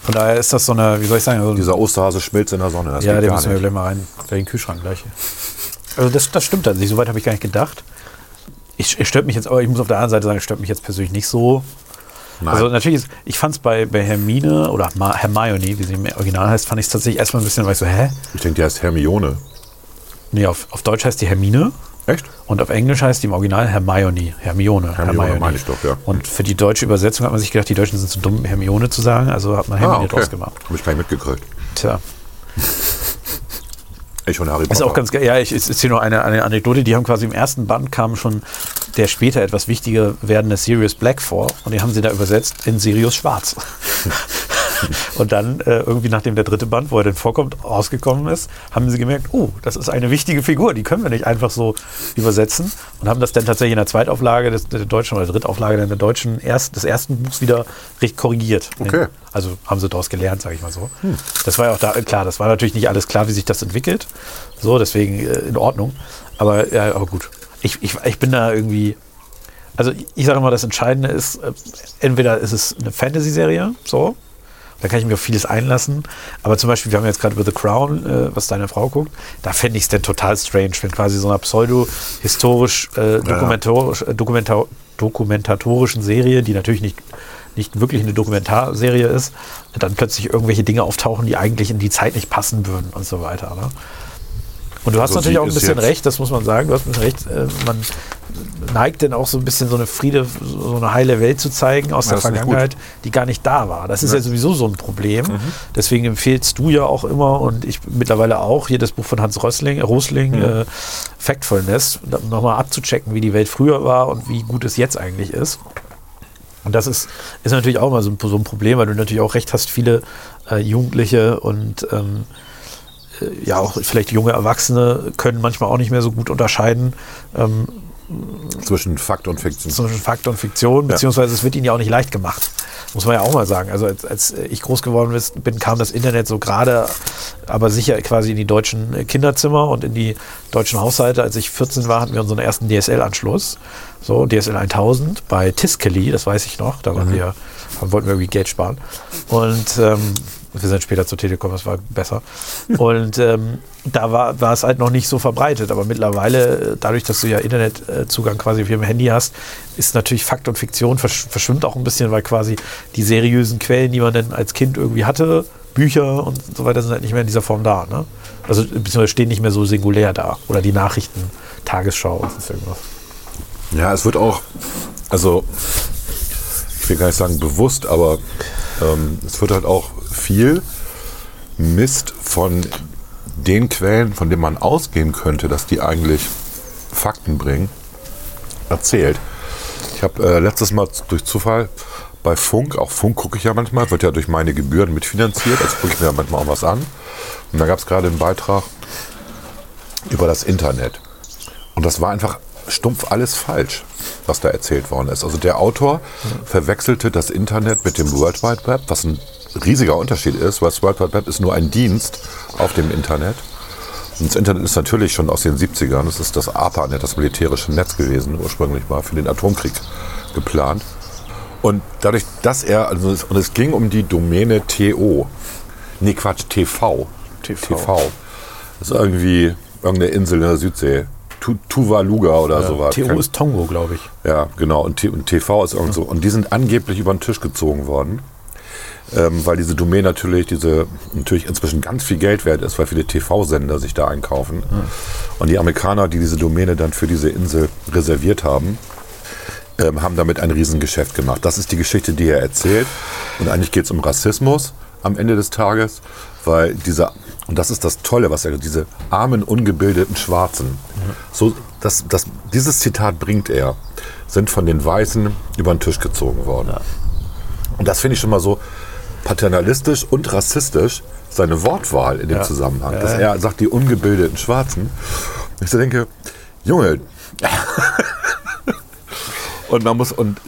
[SPEAKER 1] von daher ist das so eine, wie soll ich sagen, so
[SPEAKER 2] Dieser Osterhase schmilzt in der Sonne. Das
[SPEAKER 1] ja, den müssen wir gleich mal rein. In den Kühlschrank gleich. Also das, das stimmt tatsächlich. Soweit habe ich gar nicht gedacht. Ich, es stört mich jetzt, aber ich muss auf der anderen Seite sagen, es stört mich jetzt persönlich nicht so.
[SPEAKER 2] Nein.
[SPEAKER 1] Also natürlich, ist, ich fand es bei, bei Hermine oder Ma Hermione, wie sie im Original heißt, fand ich es tatsächlich erstmal ein bisschen, weil ich so, hä?
[SPEAKER 2] ich denke, die heißt Hermione.
[SPEAKER 1] Nee, auf, auf Deutsch heißt die Hermine
[SPEAKER 2] Echt?
[SPEAKER 1] und auf Englisch heißt die im Original Hermione. Hermione.
[SPEAKER 2] Hermione meine ich doch, ja.
[SPEAKER 1] Und für die deutsche Übersetzung hat man sich gedacht, die Deutschen sind zu dumm, Hermione zu sagen, also hat man Hermine
[SPEAKER 2] ah, okay.
[SPEAKER 1] draus gemacht.
[SPEAKER 2] Habe ich gar nicht mitgekriegt.
[SPEAKER 1] Tja.
[SPEAKER 2] Ich und Harry Potter.
[SPEAKER 1] Ist auch ganz geil. Ja, ich, ich erzähle noch eine, eine Anekdote. Die haben quasi im ersten Band kam schon der später etwas wichtiger werdende Sirius Black vor und die haben sie da übersetzt in Sirius Schwarz. und dann äh, irgendwie nachdem der dritte Band, wo er dann vorkommt, rausgekommen ist, haben sie gemerkt, oh, das ist eine wichtige Figur, die können wir nicht einfach so übersetzen und haben das dann tatsächlich in der Zweitauflage des, der deutschen oder Drittauflage der deutschen erst, des ersten Buchs wieder richtig korrigiert.
[SPEAKER 2] Okay.
[SPEAKER 1] Also haben sie daraus gelernt, sage ich mal so. Das war ja auch da, klar, das war natürlich nicht alles klar, wie sich das entwickelt. So, deswegen äh, in Ordnung. Aber, ja, aber gut. Ich, ich, ich bin da irgendwie. Also ich sage mal, das Entscheidende ist, äh, entweder ist es eine Fantasy-Serie, so, da kann ich mich auf vieles einlassen. Aber zum Beispiel, wir haben jetzt gerade über The Crown, äh, was deine Frau guckt, da fände ich es denn total strange, wenn quasi so einer pseudo-historisch, äh, dokumentorisch, äh, dokumentar dokumentatorischen Serie, die natürlich nicht, nicht wirklich eine Dokumentarserie ist, dann plötzlich irgendwelche Dinge auftauchen, die eigentlich in die Zeit nicht passen würden und so weiter. Ne? Und du hast
[SPEAKER 2] Also
[SPEAKER 1] natürlich auch ein bisschen recht, das muss man sagen, du hast ein bisschen recht, äh, man neigt denn auch so ein bisschen so eine Friede, so eine heile Welt zu zeigen aus
[SPEAKER 2] Ja,
[SPEAKER 1] der Vergangenheit, die gar nicht da war. Das ist ja, sowieso so ein Problem. Deswegen empfehlst du ja auch immer und ich mittlerweile auch hier das Buch von Hans Rössling, Rosling, äh, Factfulness, um nochmal abzuchecken, wie die Welt früher war und wie gut es jetzt eigentlich ist. Und das ist, ist natürlich auch mal so ein, so ein Problem, weil du natürlich auch recht hast, viele äh, Jugendliche und ähm, äh, ja auch vielleicht junge Erwachsene können manchmal auch nicht mehr so gut unterscheiden ähm,
[SPEAKER 2] Zwischen Fakt und Fiktion.
[SPEAKER 1] zwischen Fakt und Fiktion,
[SPEAKER 2] Ja.
[SPEAKER 1] beziehungsweise es wird ihnen ja auch nicht leicht gemacht. Muss man ja auch mal sagen. Also als, als ich groß geworden bin, kam das Internet so gerade, aber sicher quasi in die deutschen Kinderzimmer und in die deutschen Haushalte. Als ich 14 war, hatten wir unseren ersten DSL-Anschluss. So, DSL 1000 bei Tiskeli, das weiß ich noch. Da waren wir, haben, wollten wir irgendwie Geld sparen. Und ähm, wir sind später zur Telekom, das war besser. Und ähm, da war, war es halt noch nicht so verbreitet. Aber mittlerweile, dadurch, dass du ja Internetzugang quasi auf ihrem Handy hast, ist natürlich Fakt und Fiktion versch verschwimmt auch ein bisschen, weil quasi die seriösen Quellen, die man dann als Kind irgendwie hatte, Bücher und so weiter, sind halt nicht mehr in dieser Form da. Ne? Also beziehungsweise stehen nicht mehr so singulär da. Oder die Nachrichten, Tagesschau und sonst irgendwas.
[SPEAKER 2] Ja, es wird auch, also ich will gar nicht sagen bewusst, aber ähm, es wird halt auch viel Mist von den Quellen, von denen man ausgehen könnte, dass die eigentlich Fakten bringen, erzählt. Ich habe äh, letztes Mal durch Zufall bei Funk, auch Funk gucke ich ja manchmal, wird ja durch meine Gebühren mitfinanziert, also gucke ich mir ja manchmal auch was an. Und da gab es gerade einen Beitrag über das Internet. Und das war einfach stumpf alles falsch, was da erzählt worden ist. Also der Autor verwechselte das Internet mit dem World Wide Web, was ein riesiger Unterschied ist, weil das World Wide Web ist nur ein Dienst auf dem Internet. Und das Internet ist natürlich schon aus den 70ern, das ist das ARPANET, das militärische Netz gewesen, ursprünglich mal für den Atomkrieg geplant. Und dadurch, dass er, also es, und es ging um die Domäne TO, nee Quatsch, TV.
[SPEAKER 1] TV.
[SPEAKER 2] TV. Das ist irgendwie irgendeine Insel in der Südsee. Tu- Tuvaluga oder sowas.
[SPEAKER 1] TO ist Tongo, glaube ich.
[SPEAKER 2] ja, genau. Und, T und TV ist irgend so. Und die sind angeblich über den Tisch gezogen worden. Ähm, weil diese Domain natürlich, diese natürlich inzwischen ganz viel Geld wert ist, weil viele TV-Sender sich da einkaufen. Und die Amerikaner, die diese Domäne dann für diese Insel reserviert haben, ähm, haben damit ein Riesengeschäft gemacht. Das ist die Geschichte, die er erzählt. Und eigentlich geht es um Rassismus am Ende des Tages, weil dieser, und das ist das Tolle, was er, diese armen, ungebildeten Schwarzen, so, das, das, dieses Zitat bringt er, sind von den Weißen über den Tisch gezogen worden. Und das finde ich schon mal so paternalistisch und rassistisch, seine Wortwahl in dem
[SPEAKER 1] Ja.
[SPEAKER 2] Zusammenhang. Dass er sagt, die ungebildeten Schwarzen. Ich denke, Junge. und man muss, und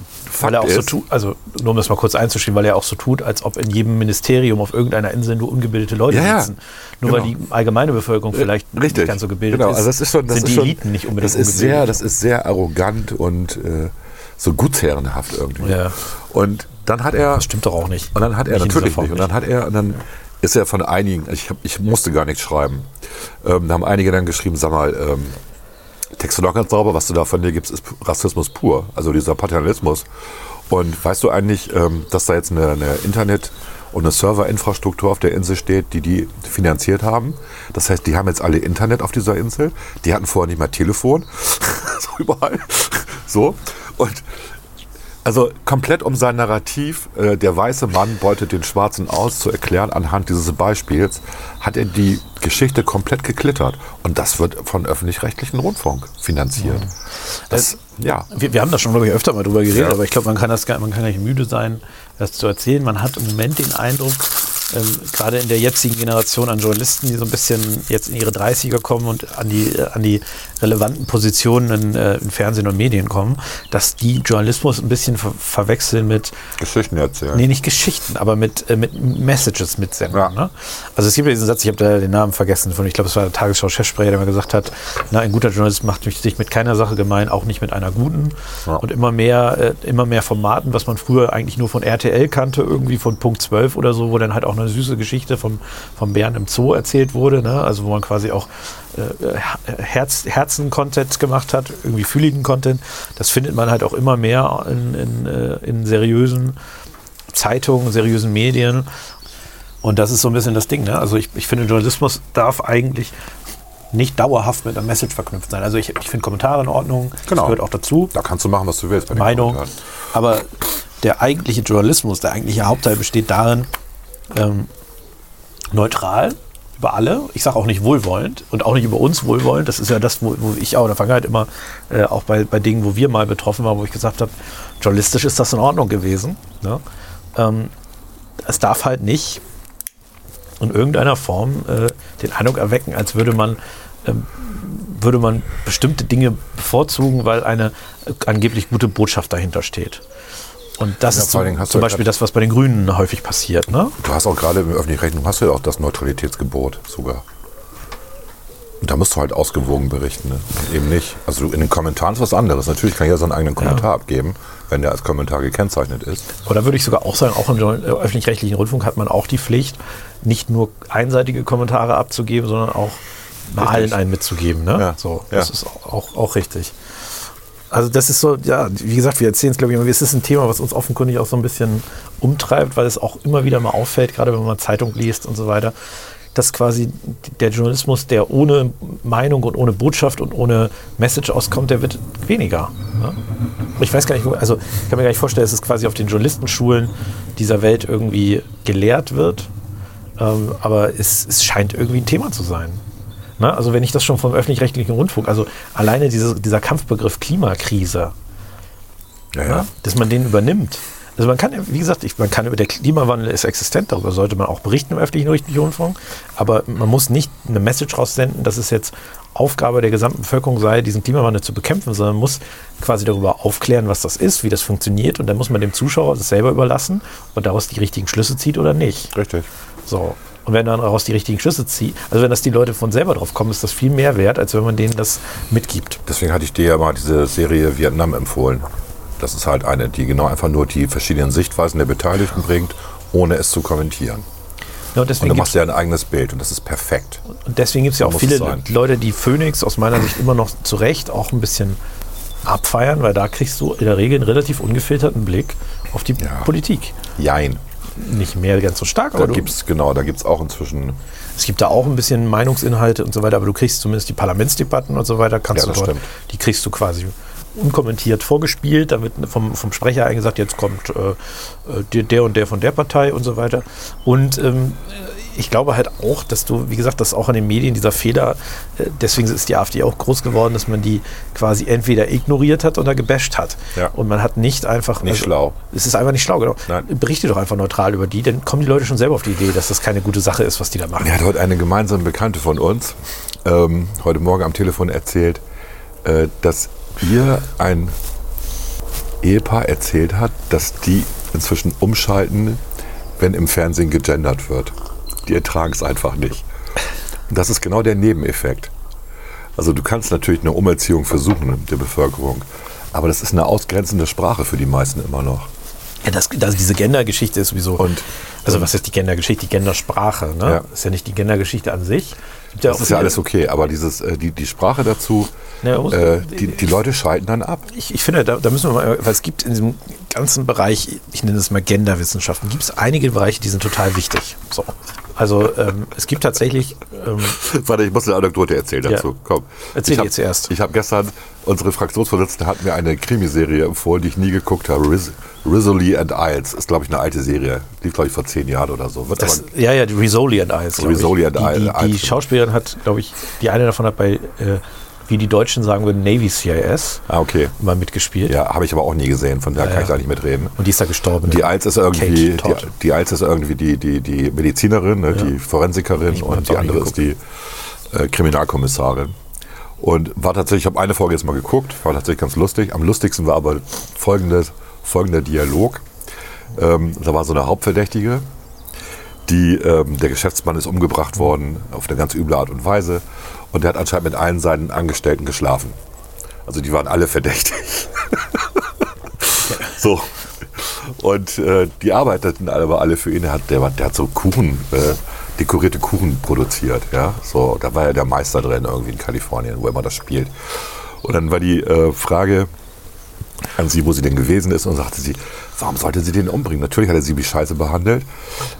[SPEAKER 1] Weil
[SPEAKER 2] Fakt
[SPEAKER 1] er auch so
[SPEAKER 2] ist,
[SPEAKER 1] tut, also nur um das mal kurz einzuschieben, weil er auch so tut, als ob in jedem Ministerium auf irgendeiner Insel nur ungebildete Leute
[SPEAKER 2] Ja,
[SPEAKER 1] sitzen. Nur weil die
[SPEAKER 2] Genau.
[SPEAKER 1] allgemeine Bevölkerung vielleicht
[SPEAKER 2] Richtig.
[SPEAKER 1] nicht ganz so gebildet
[SPEAKER 2] genau.
[SPEAKER 1] ist,
[SPEAKER 2] Also das ist schon, das
[SPEAKER 1] sind
[SPEAKER 2] ist
[SPEAKER 1] die
[SPEAKER 2] schon,
[SPEAKER 1] Eliten nicht unbedingt
[SPEAKER 2] das ist sehr,
[SPEAKER 1] ungebildet.
[SPEAKER 2] das ist sehr arrogant und äh, so gutsherrenhaft irgendwie.
[SPEAKER 1] Ja.
[SPEAKER 2] Und dann hat er,
[SPEAKER 1] Das stimmt doch auch nicht.
[SPEAKER 2] Und dann hat er
[SPEAKER 1] Nicht
[SPEAKER 2] natürlich nicht. Und dann hat er, und dann ist er von einigen, ich, hab, ich musste gar nichts schreiben. Ähm, da haben einige dann geschrieben, sag mal, ähm, Texte doch ganz sauber, was du da von dir gibst, ist Rassismus pur. Also dieser Paternalismus. Und weißt du eigentlich, ähm, dass da jetzt eine, eine Internet- und eine Serverinfrastruktur auf der Insel steht, die die finanziert haben? Das heißt, die haben jetzt alle Internet auf dieser Insel. Die hatten vorher nicht mal Telefon. so überall. So. Und also komplett um sein Narrativ, äh, der weiße Mann beutet den Schwarzen aus, zu erklären anhand dieses Beispiels, hat er die Geschichte komplett geklittert. Und das wird von öffentlich-rechtlichen Rundfunk finanziert. Das, ja.
[SPEAKER 1] Wir, wir haben da schon, glaube ich, öfter mal drüber geredet,
[SPEAKER 2] Ja.
[SPEAKER 1] aber ich glaube, man kann das man kann gar nicht müde sein, das zu erzählen. Man hat im Moment den Eindruck, ähm, gerade in der jetzigen Generation an Journalisten, die so ein bisschen jetzt in ihre 30er kommen und an die, äh, an die relevanten Positionen in, äh, in Fernsehen und Medien kommen, dass die Journalismus ein bisschen ver verwechseln mit,
[SPEAKER 2] Geschichten erzählen.
[SPEAKER 1] nee, nicht Geschichten, aber mit, äh, mit Messages mitsenden.
[SPEAKER 2] Ja.
[SPEAKER 1] Ne? Also es gibt ja diesen Satz, ich habe da den Namen vergessen, von ich glaube, es war der Tagesschau-Chefsprecher, der mal gesagt hat, na, ein guter Journalist macht sich mit keiner Sache gemein, auch nicht mit einer guten.
[SPEAKER 2] Ja.
[SPEAKER 1] Und immer mehr, äh, immer mehr Formaten, was man früher eigentlich nur von RTL kannte, irgendwie von Punkt 12 oder so, wo dann halt auch eine süße Geschichte vom, vom Bären im Zoo erzählt wurde, ne? also wo man quasi auch äh, Herz, Herzen-Content gemacht hat, irgendwie fühligen Content. Das findet man halt auch immer mehr in, in, äh, in seriösen Zeitungen, seriösen Medien. Und das ist so ein bisschen das Ding. Ne? Also ich, ich finde, Journalismus darf eigentlich nicht dauerhaft mit einer Message verknüpft sein. Also ich, ich finde Kommentare in Ordnung,
[SPEAKER 2] Genau.
[SPEAKER 1] das gehört auch dazu,
[SPEAKER 2] Da kannst du machen, was du willst.
[SPEAKER 1] Meinung. Aber der eigentliche Journalismus, der eigentliche Hauptteil besteht darin, ähm, neutral über alle, ich sage auch nicht wohlwollend und auch nicht über uns wohlwollend, das ist ja das, wo, wo ich auch in der Vergangenheit immer, äh, auch bei, bei Dingen, wo wir mal betroffen waren, wo ich gesagt habe, journalistisch ist das in Ordnung gewesen. Ne? Ähm, es darf halt nicht in irgendeiner Form äh, den Eindruck erwecken, als würde man, ähm, würde man bestimmte Dinge bevorzugen, weil eine äh, angeblich gute Botschaft dahinter steht. Und das
[SPEAKER 2] Ja,
[SPEAKER 1] ist zum, zum
[SPEAKER 2] ja
[SPEAKER 1] Beispiel das, was bei den Grünen häufig passiert. Ne?
[SPEAKER 2] Du hast auch gerade im öffentlichen Rechnung hast du ja auch das Neutralitätsgebot sogar. Und da musst du halt ausgewogen berichten, ne? Eben nicht. Also in den Kommentaren ist was anderes. Natürlich kann jeder seinen eigenen Kommentar abgeben, wenn der als Kommentar gekennzeichnet ist.
[SPEAKER 1] Oder würde ich sogar auch sagen, auch im äh, öffentlich-rechtlichen Rundfunk hat man auch die Pflicht, nicht nur einseitige Kommentare abzugeben, sondern auch mal allen einen mitzugeben. Ne?
[SPEAKER 2] Ja.
[SPEAKER 1] So, das
[SPEAKER 2] Ja.
[SPEAKER 1] ist auch, auch richtig. Also das ist so, ja, wie gesagt, wir erzählen es, glaube ich, immer, es ist ein Thema, was uns offenkundig auch so ein bisschen umtreibt, weil es auch immer wieder mal auffällt, gerade wenn man Zeitung liest und so weiter, dass quasi der Journalismus, der ohne Meinung und ohne Botschaft und ohne Message auskommt, der wird weniger. Ne? Ich weiß gar nicht, also ich kann mir gar nicht vorstellen, dass es quasi auf den Journalistenschulen dieser Welt irgendwie gelehrt wird. Ähm, aber es, es scheint irgendwie ein Thema zu sein. Ne? Also wenn ich das schon vom öffentlich-rechtlichen Rundfunk, also alleine diese, dieser Kampfbegriff Klimakrise,
[SPEAKER 2] Ja, ja.
[SPEAKER 1] ne? dass man den übernimmt. Also man kann, wie gesagt, ich, man kann über der Klimawandel ist existent, darüber sollte man auch berichten im öffentlichen Rundfunk, aber man muss nicht eine Message raussenden, dass es jetzt Aufgabe der gesamten Bevölkerung sei, diesen Klimawandel zu bekämpfen, sondern man muss quasi darüber aufklären, was das ist, wie das funktioniert und dann muss man dem Zuschauer das selber überlassen und daraus die richtigen Schlüsse zieht oder nicht.
[SPEAKER 2] Richtig.
[SPEAKER 1] So. Und wenn dann daraus die richtigen Schlüsse zieht, also wenn das die Leute von selber drauf kommen, ist das viel mehr wert, als wenn man denen das mitgibt.
[SPEAKER 2] Deswegen hatte ich dir ja mal diese Serie Vietnam empfohlen. Das ist halt eine, die genau einfach nur die verschiedenen Sichtweisen der Beteiligten bringt, ohne es zu kommentieren.
[SPEAKER 1] Ja, und
[SPEAKER 2] Und du machst ja ein eigenes Bild und das ist perfekt.
[SPEAKER 1] Und deswegen gibt es ja auch viele. Leute, die Phoenix aus meiner Sicht immer noch zu Recht auch ein bisschen abfeiern, weil da kriegst du in der Regel einen relativ ungefilterten Blick auf die
[SPEAKER 2] Ja.
[SPEAKER 1] Politik.
[SPEAKER 2] Jein.
[SPEAKER 1] Nicht mehr ganz so stark,
[SPEAKER 2] Da
[SPEAKER 1] du,
[SPEAKER 2] gibt's, genau, da gibt es auch inzwischen,
[SPEAKER 1] es gibt da auch ein bisschen Meinungsinhalte und so weiter, aber du kriegst zumindest die Parlamentsdebatten und so weiter, kannst
[SPEAKER 2] Ja,
[SPEAKER 1] du dort,
[SPEAKER 2] stimmt.
[SPEAKER 1] die kriegst du quasi unkommentiert vorgespielt, da wird vom, vom Sprecher eingesagt, jetzt kommt äh, äh, der, der und der von der Partei und so weiter. Und ähm, ich glaube halt auch, dass du, wie gesagt, dass auch an den Medien dieser Fehler, äh, deswegen ist die AfD auch groß geworden, dass man die quasi entweder ignoriert hat oder gebasht hat.
[SPEAKER 2] Ja.
[SPEAKER 1] Und man hat nicht einfach.
[SPEAKER 2] Nicht schlau.
[SPEAKER 1] Es ist einfach nicht schlau, genau.
[SPEAKER 2] Nein.
[SPEAKER 1] Berichte doch einfach neutral über die, dann kommen die Leute schon selber auf die Idee, dass das keine gute Sache ist, was die da machen.
[SPEAKER 2] Mir hat heute eine gemeinsame Bekannte von uns ähm, heute Morgen am Telefon erzählt, äh, dass ihr ein Ehepaar erzählt hat, dass die inzwischen umschalten, wenn im Fernsehen gegendert wird. Die ertragen es einfach nicht. Und das ist genau der Nebeneffekt. Also du kannst natürlich eine Umerziehung versuchen der Bevölkerung, aber das ist eine ausgrenzende Sprache für die meisten immer noch.
[SPEAKER 1] Ja, das, das, diese Gender-Geschichte ist sowieso.
[SPEAKER 2] Und-
[SPEAKER 1] also, was ist die Gender-Geschichte? Die Gendersprache, ne?
[SPEAKER 2] Ja.
[SPEAKER 1] Ist ja nicht die Gender-Geschichte an sich. Ja
[SPEAKER 2] Das ist ja alles okay, aber dieses, äh, die, die Sprache dazu,
[SPEAKER 1] Ja, muss-
[SPEAKER 2] äh, die, die Leute schalten dann ab.
[SPEAKER 1] Ich, ich finde, da, da müssen wir mal, weil es gibt in diesem ganzen Bereich, ich nenne es mal Genderwissenschaften, gibt es einige Bereiche, die sind total wichtig. So. Also ähm, es gibt tatsächlich, ähm,
[SPEAKER 2] Warte, ich muss eine Anekdote erzählen
[SPEAKER 1] Ja.
[SPEAKER 2] dazu. Komm.
[SPEAKER 1] Erzähl
[SPEAKER 2] ich
[SPEAKER 1] die
[SPEAKER 2] hab,
[SPEAKER 1] zuerst.
[SPEAKER 2] Ich habe gestern, unsere Fraktionsvorsitzende hat mir eine Krimiserie empfohlen, die ich nie geguckt habe. Riz Rizzoli and Isles. Ist, glaube ich, eine alte Serie. Lief, glaube ich, vor zehn Jahren oder so. Wird
[SPEAKER 1] das,
[SPEAKER 2] aber,
[SPEAKER 1] ja, ja, die Rizzoli and Isles.
[SPEAKER 2] Rizzoli and
[SPEAKER 1] die, die,
[SPEAKER 2] Isles.
[SPEAKER 1] die Schauspielerin hat, glaube ich, die eine davon hat bei, äh, wie die Deutschen sagen würden, Navy CIS
[SPEAKER 2] ah, okay.
[SPEAKER 1] mal mitgespielt.
[SPEAKER 2] Ja, habe ich aber auch nie gesehen, von daher
[SPEAKER 1] Ja,
[SPEAKER 2] kann ich da nicht mitreden.
[SPEAKER 1] Und die ist da gestorben.
[SPEAKER 2] Die Alz ist irgendwie, die, die Alz ist irgendwie die, die, die Medizinerin, ne, die Forensikerin und die andere ist die äh, Kriminalkommissarin. Und war tatsächlich, ich habe eine Folge jetzt mal geguckt, war tatsächlich ganz lustig. Am lustigsten war aber folgendes, folgender Dialog. Ähm, da war so eine Hauptverdächtige, die, ähm, der Geschäftsmann ist umgebracht worden auf eine ganz üble Art und Weise und der hat anscheinend mit allen seinen Angestellten geschlafen. Also die waren alle verdächtig. so. Und äh, die arbeiteten aber alle für ihn. Er hat, der, der hat so Kuchen, äh, dekorierte Kuchen produziert. Ja? So, da war ja der Meister drin, irgendwie in Kalifornien, wo immer das spielt. Und dann war die äh, Frage an sie, wo sie denn gewesen ist, und sagte sie, warum sollte sie den umbringen? Natürlich hat er sie wie Scheiße behandelt,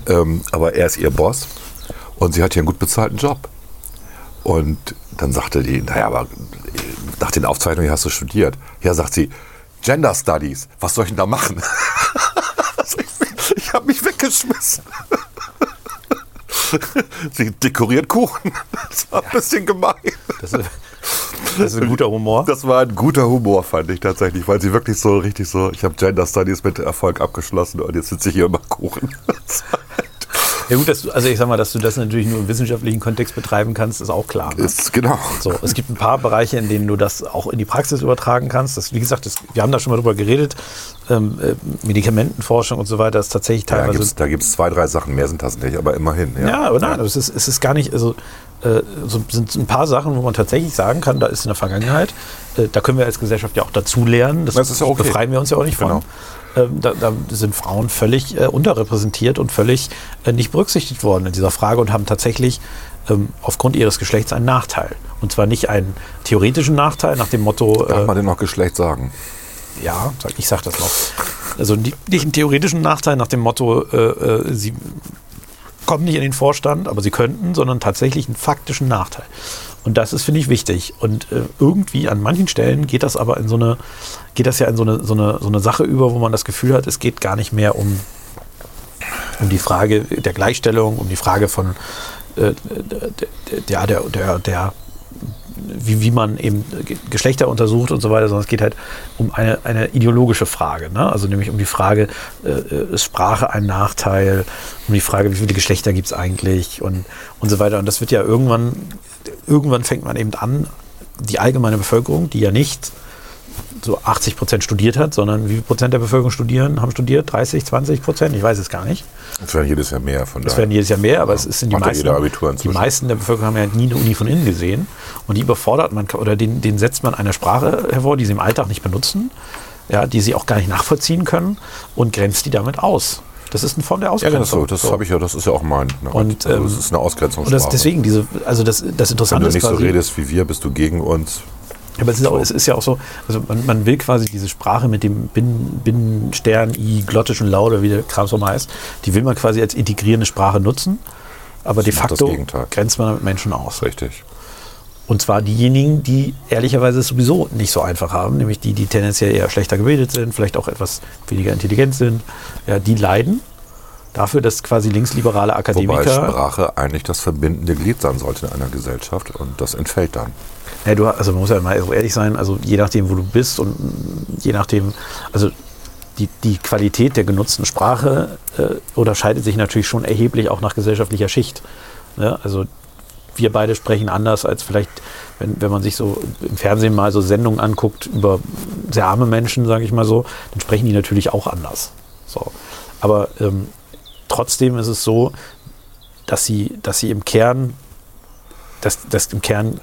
[SPEAKER 2] ähm, aber er ist ihr Boss und sie hat hier einen gut bezahlten Job. Und dann sagte die, naja, aber nach den Aufzeichnungen hast du studiert. Ja, sagt sie, Gender Studies, was soll ich denn da machen? ich ich habe mich weggeschmissen. sie dekoriert Kuchen. Das war ein bisschen gemein.
[SPEAKER 1] Das ist, das ist ein guter Humor.
[SPEAKER 2] Das war ein guter Humor, fand ich tatsächlich, weil sie wirklich so richtig so, ich habe Gender Studies mit Erfolg abgeschlossen und jetzt sitze ich hier und mache Kuchen.
[SPEAKER 1] Ja gut, dass du, also ich sag mal, dass du das natürlich nur im wissenschaftlichen Kontext betreiben kannst, ist auch klar. Ne?
[SPEAKER 2] ist genau.
[SPEAKER 1] So, es gibt ein paar Bereiche, in denen du das auch in die Praxis übertragen kannst. Das, wie gesagt, das, wir haben da schon mal drüber geredet. Ähm, äh, Medikamentenforschung und so weiter ist tatsächlich
[SPEAKER 2] Da
[SPEAKER 1] teilweise.
[SPEAKER 2] gibt es da gibt's zwei, drei Sachen, mehr sind das nicht, aber immerhin. Ja,
[SPEAKER 1] ja, aber nein, es ist, es ist gar nicht, also äh, so sind ein paar Sachen, wo man tatsächlich sagen kann, da ist in der Vergangenheit, äh, da können wir als Gesellschaft ja auch dazu lernen. Das,
[SPEAKER 2] Das ja okay.
[SPEAKER 1] befreien wir uns ja auch nicht von.
[SPEAKER 2] Genau.
[SPEAKER 1] Da, da sind Frauen völlig äh, unterrepräsentiert und völlig äh, nicht berücksichtigt worden in dieser Frage und haben tatsächlich ähm, aufgrund ihres Geschlechts einen Nachteil. Und zwar nicht einen theoretischen Nachteil nach dem Motto,
[SPEAKER 2] Darf
[SPEAKER 1] äh,
[SPEAKER 2] man denn noch Geschlecht sagen?
[SPEAKER 1] ja, ich sag das noch. Also ni- nicht einen theoretischen Nachteil nach dem Motto, äh, sie kommen nicht in den Vorstand, aber sie könnten, sondern tatsächlich einen faktischen Nachteil. Und das ist, finde ich, wichtig. Und äh, irgendwie an manchen Stellen geht das aber in so eine, geht das ja in so eine, so, eine, so eine Sache über, wo man das Gefühl hat, es geht gar nicht mehr um, um die Frage der Gleichstellung, um die Frage von äh, der, der, der, der wie, wie man eben Geschlechter untersucht und so weiter, sondern es geht halt um eine, eine ideologische Frage. Ne? Also nämlich um die Frage, äh, ist Sprache ein Nachteil, um die Frage, wie viele Geschlechter gibt es eigentlich und, und so weiter. Und das wird ja irgendwann, irgendwann fängt man eben an, die allgemeine Bevölkerung, die ja nicht so 80 Prozent studiert hat, sondern wie viel Prozent der Bevölkerung studieren, haben studiert? 30, 20 Prozent? Ich weiß es gar nicht.
[SPEAKER 2] Es werden jedes Jahr mehr von
[SPEAKER 1] Es werden jedes Jahr mehr, aber ja. es sind die meisten, die meisten der Bevölkerung haben ja nie eine Uni von innen gesehen und die überfordert man oder den, den setzt man eine Sprache hervor, die sie im Alltag nicht benutzen, ja, die sie auch gar nicht nachvollziehen können und grenzt die damit aus. Das ist eine Form der Ausgrenzung. Ja,
[SPEAKER 2] das, so. das so. habe ich ja, das ist ja auch mein.
[SPEAKER 1] Ne? Und also, das
[SPEAKER 2] ähm, ist eine Ausgrenzung.
[SPEAKER 1] Und das, deswegen diese, also das, das Interessante
[SPEAKER 2] ist Wenn du nicht so redest wie wir, bist du gegen uns.
[SPEAKER 1] Aber es ist, auch, es ist ja auch so, also man, man, will quasi diese Sprache mit dem Binnenstern, I, glottischen Laut oder wie der Kram so mal heißt, die will man quasi als integrierende Sprache nutzen, aber de facto grenzt man damit Menschen aus.
[SPEAKER 2] Richtig.
[SPEAKER 1] Und zwar diejenigen, die ehrlicherweise es sowieso nicht so einfach haben, nämlich die, die tendenziell eher schlechter gebildet sind, vielleicht auch etwas weniger intelligent sind, ja, die leiden dafür, dass quasi linksliberale Akademiker. Wobei
[SPEAKER 2] Sprache eigentlich das verbindende Glied sein sollte in einer Gesellschaft und das entfällt dann.
[SPEAKER 1] Ja, du, also man muss ja mal so ehrlich sein, also je nachdem, wo du bist und je nachdem, also die, die Qualität der genutzten Sprache äh, unterscheidet sich natürlich schon erheblich auch nach gesellschaftlicher Schicht. Ne? Also wir beide sprechen anders als vielleicht, wenn, wenn man sich so im Fernsehen mal so Sendungen anguckt über sehr arme Menschen, sage ich mal so, dann sprechen die natürlich auch anders. So. Aber ähm, trotzdem ist es so, dass sie, dass sie im Kern, dass, dass im Kern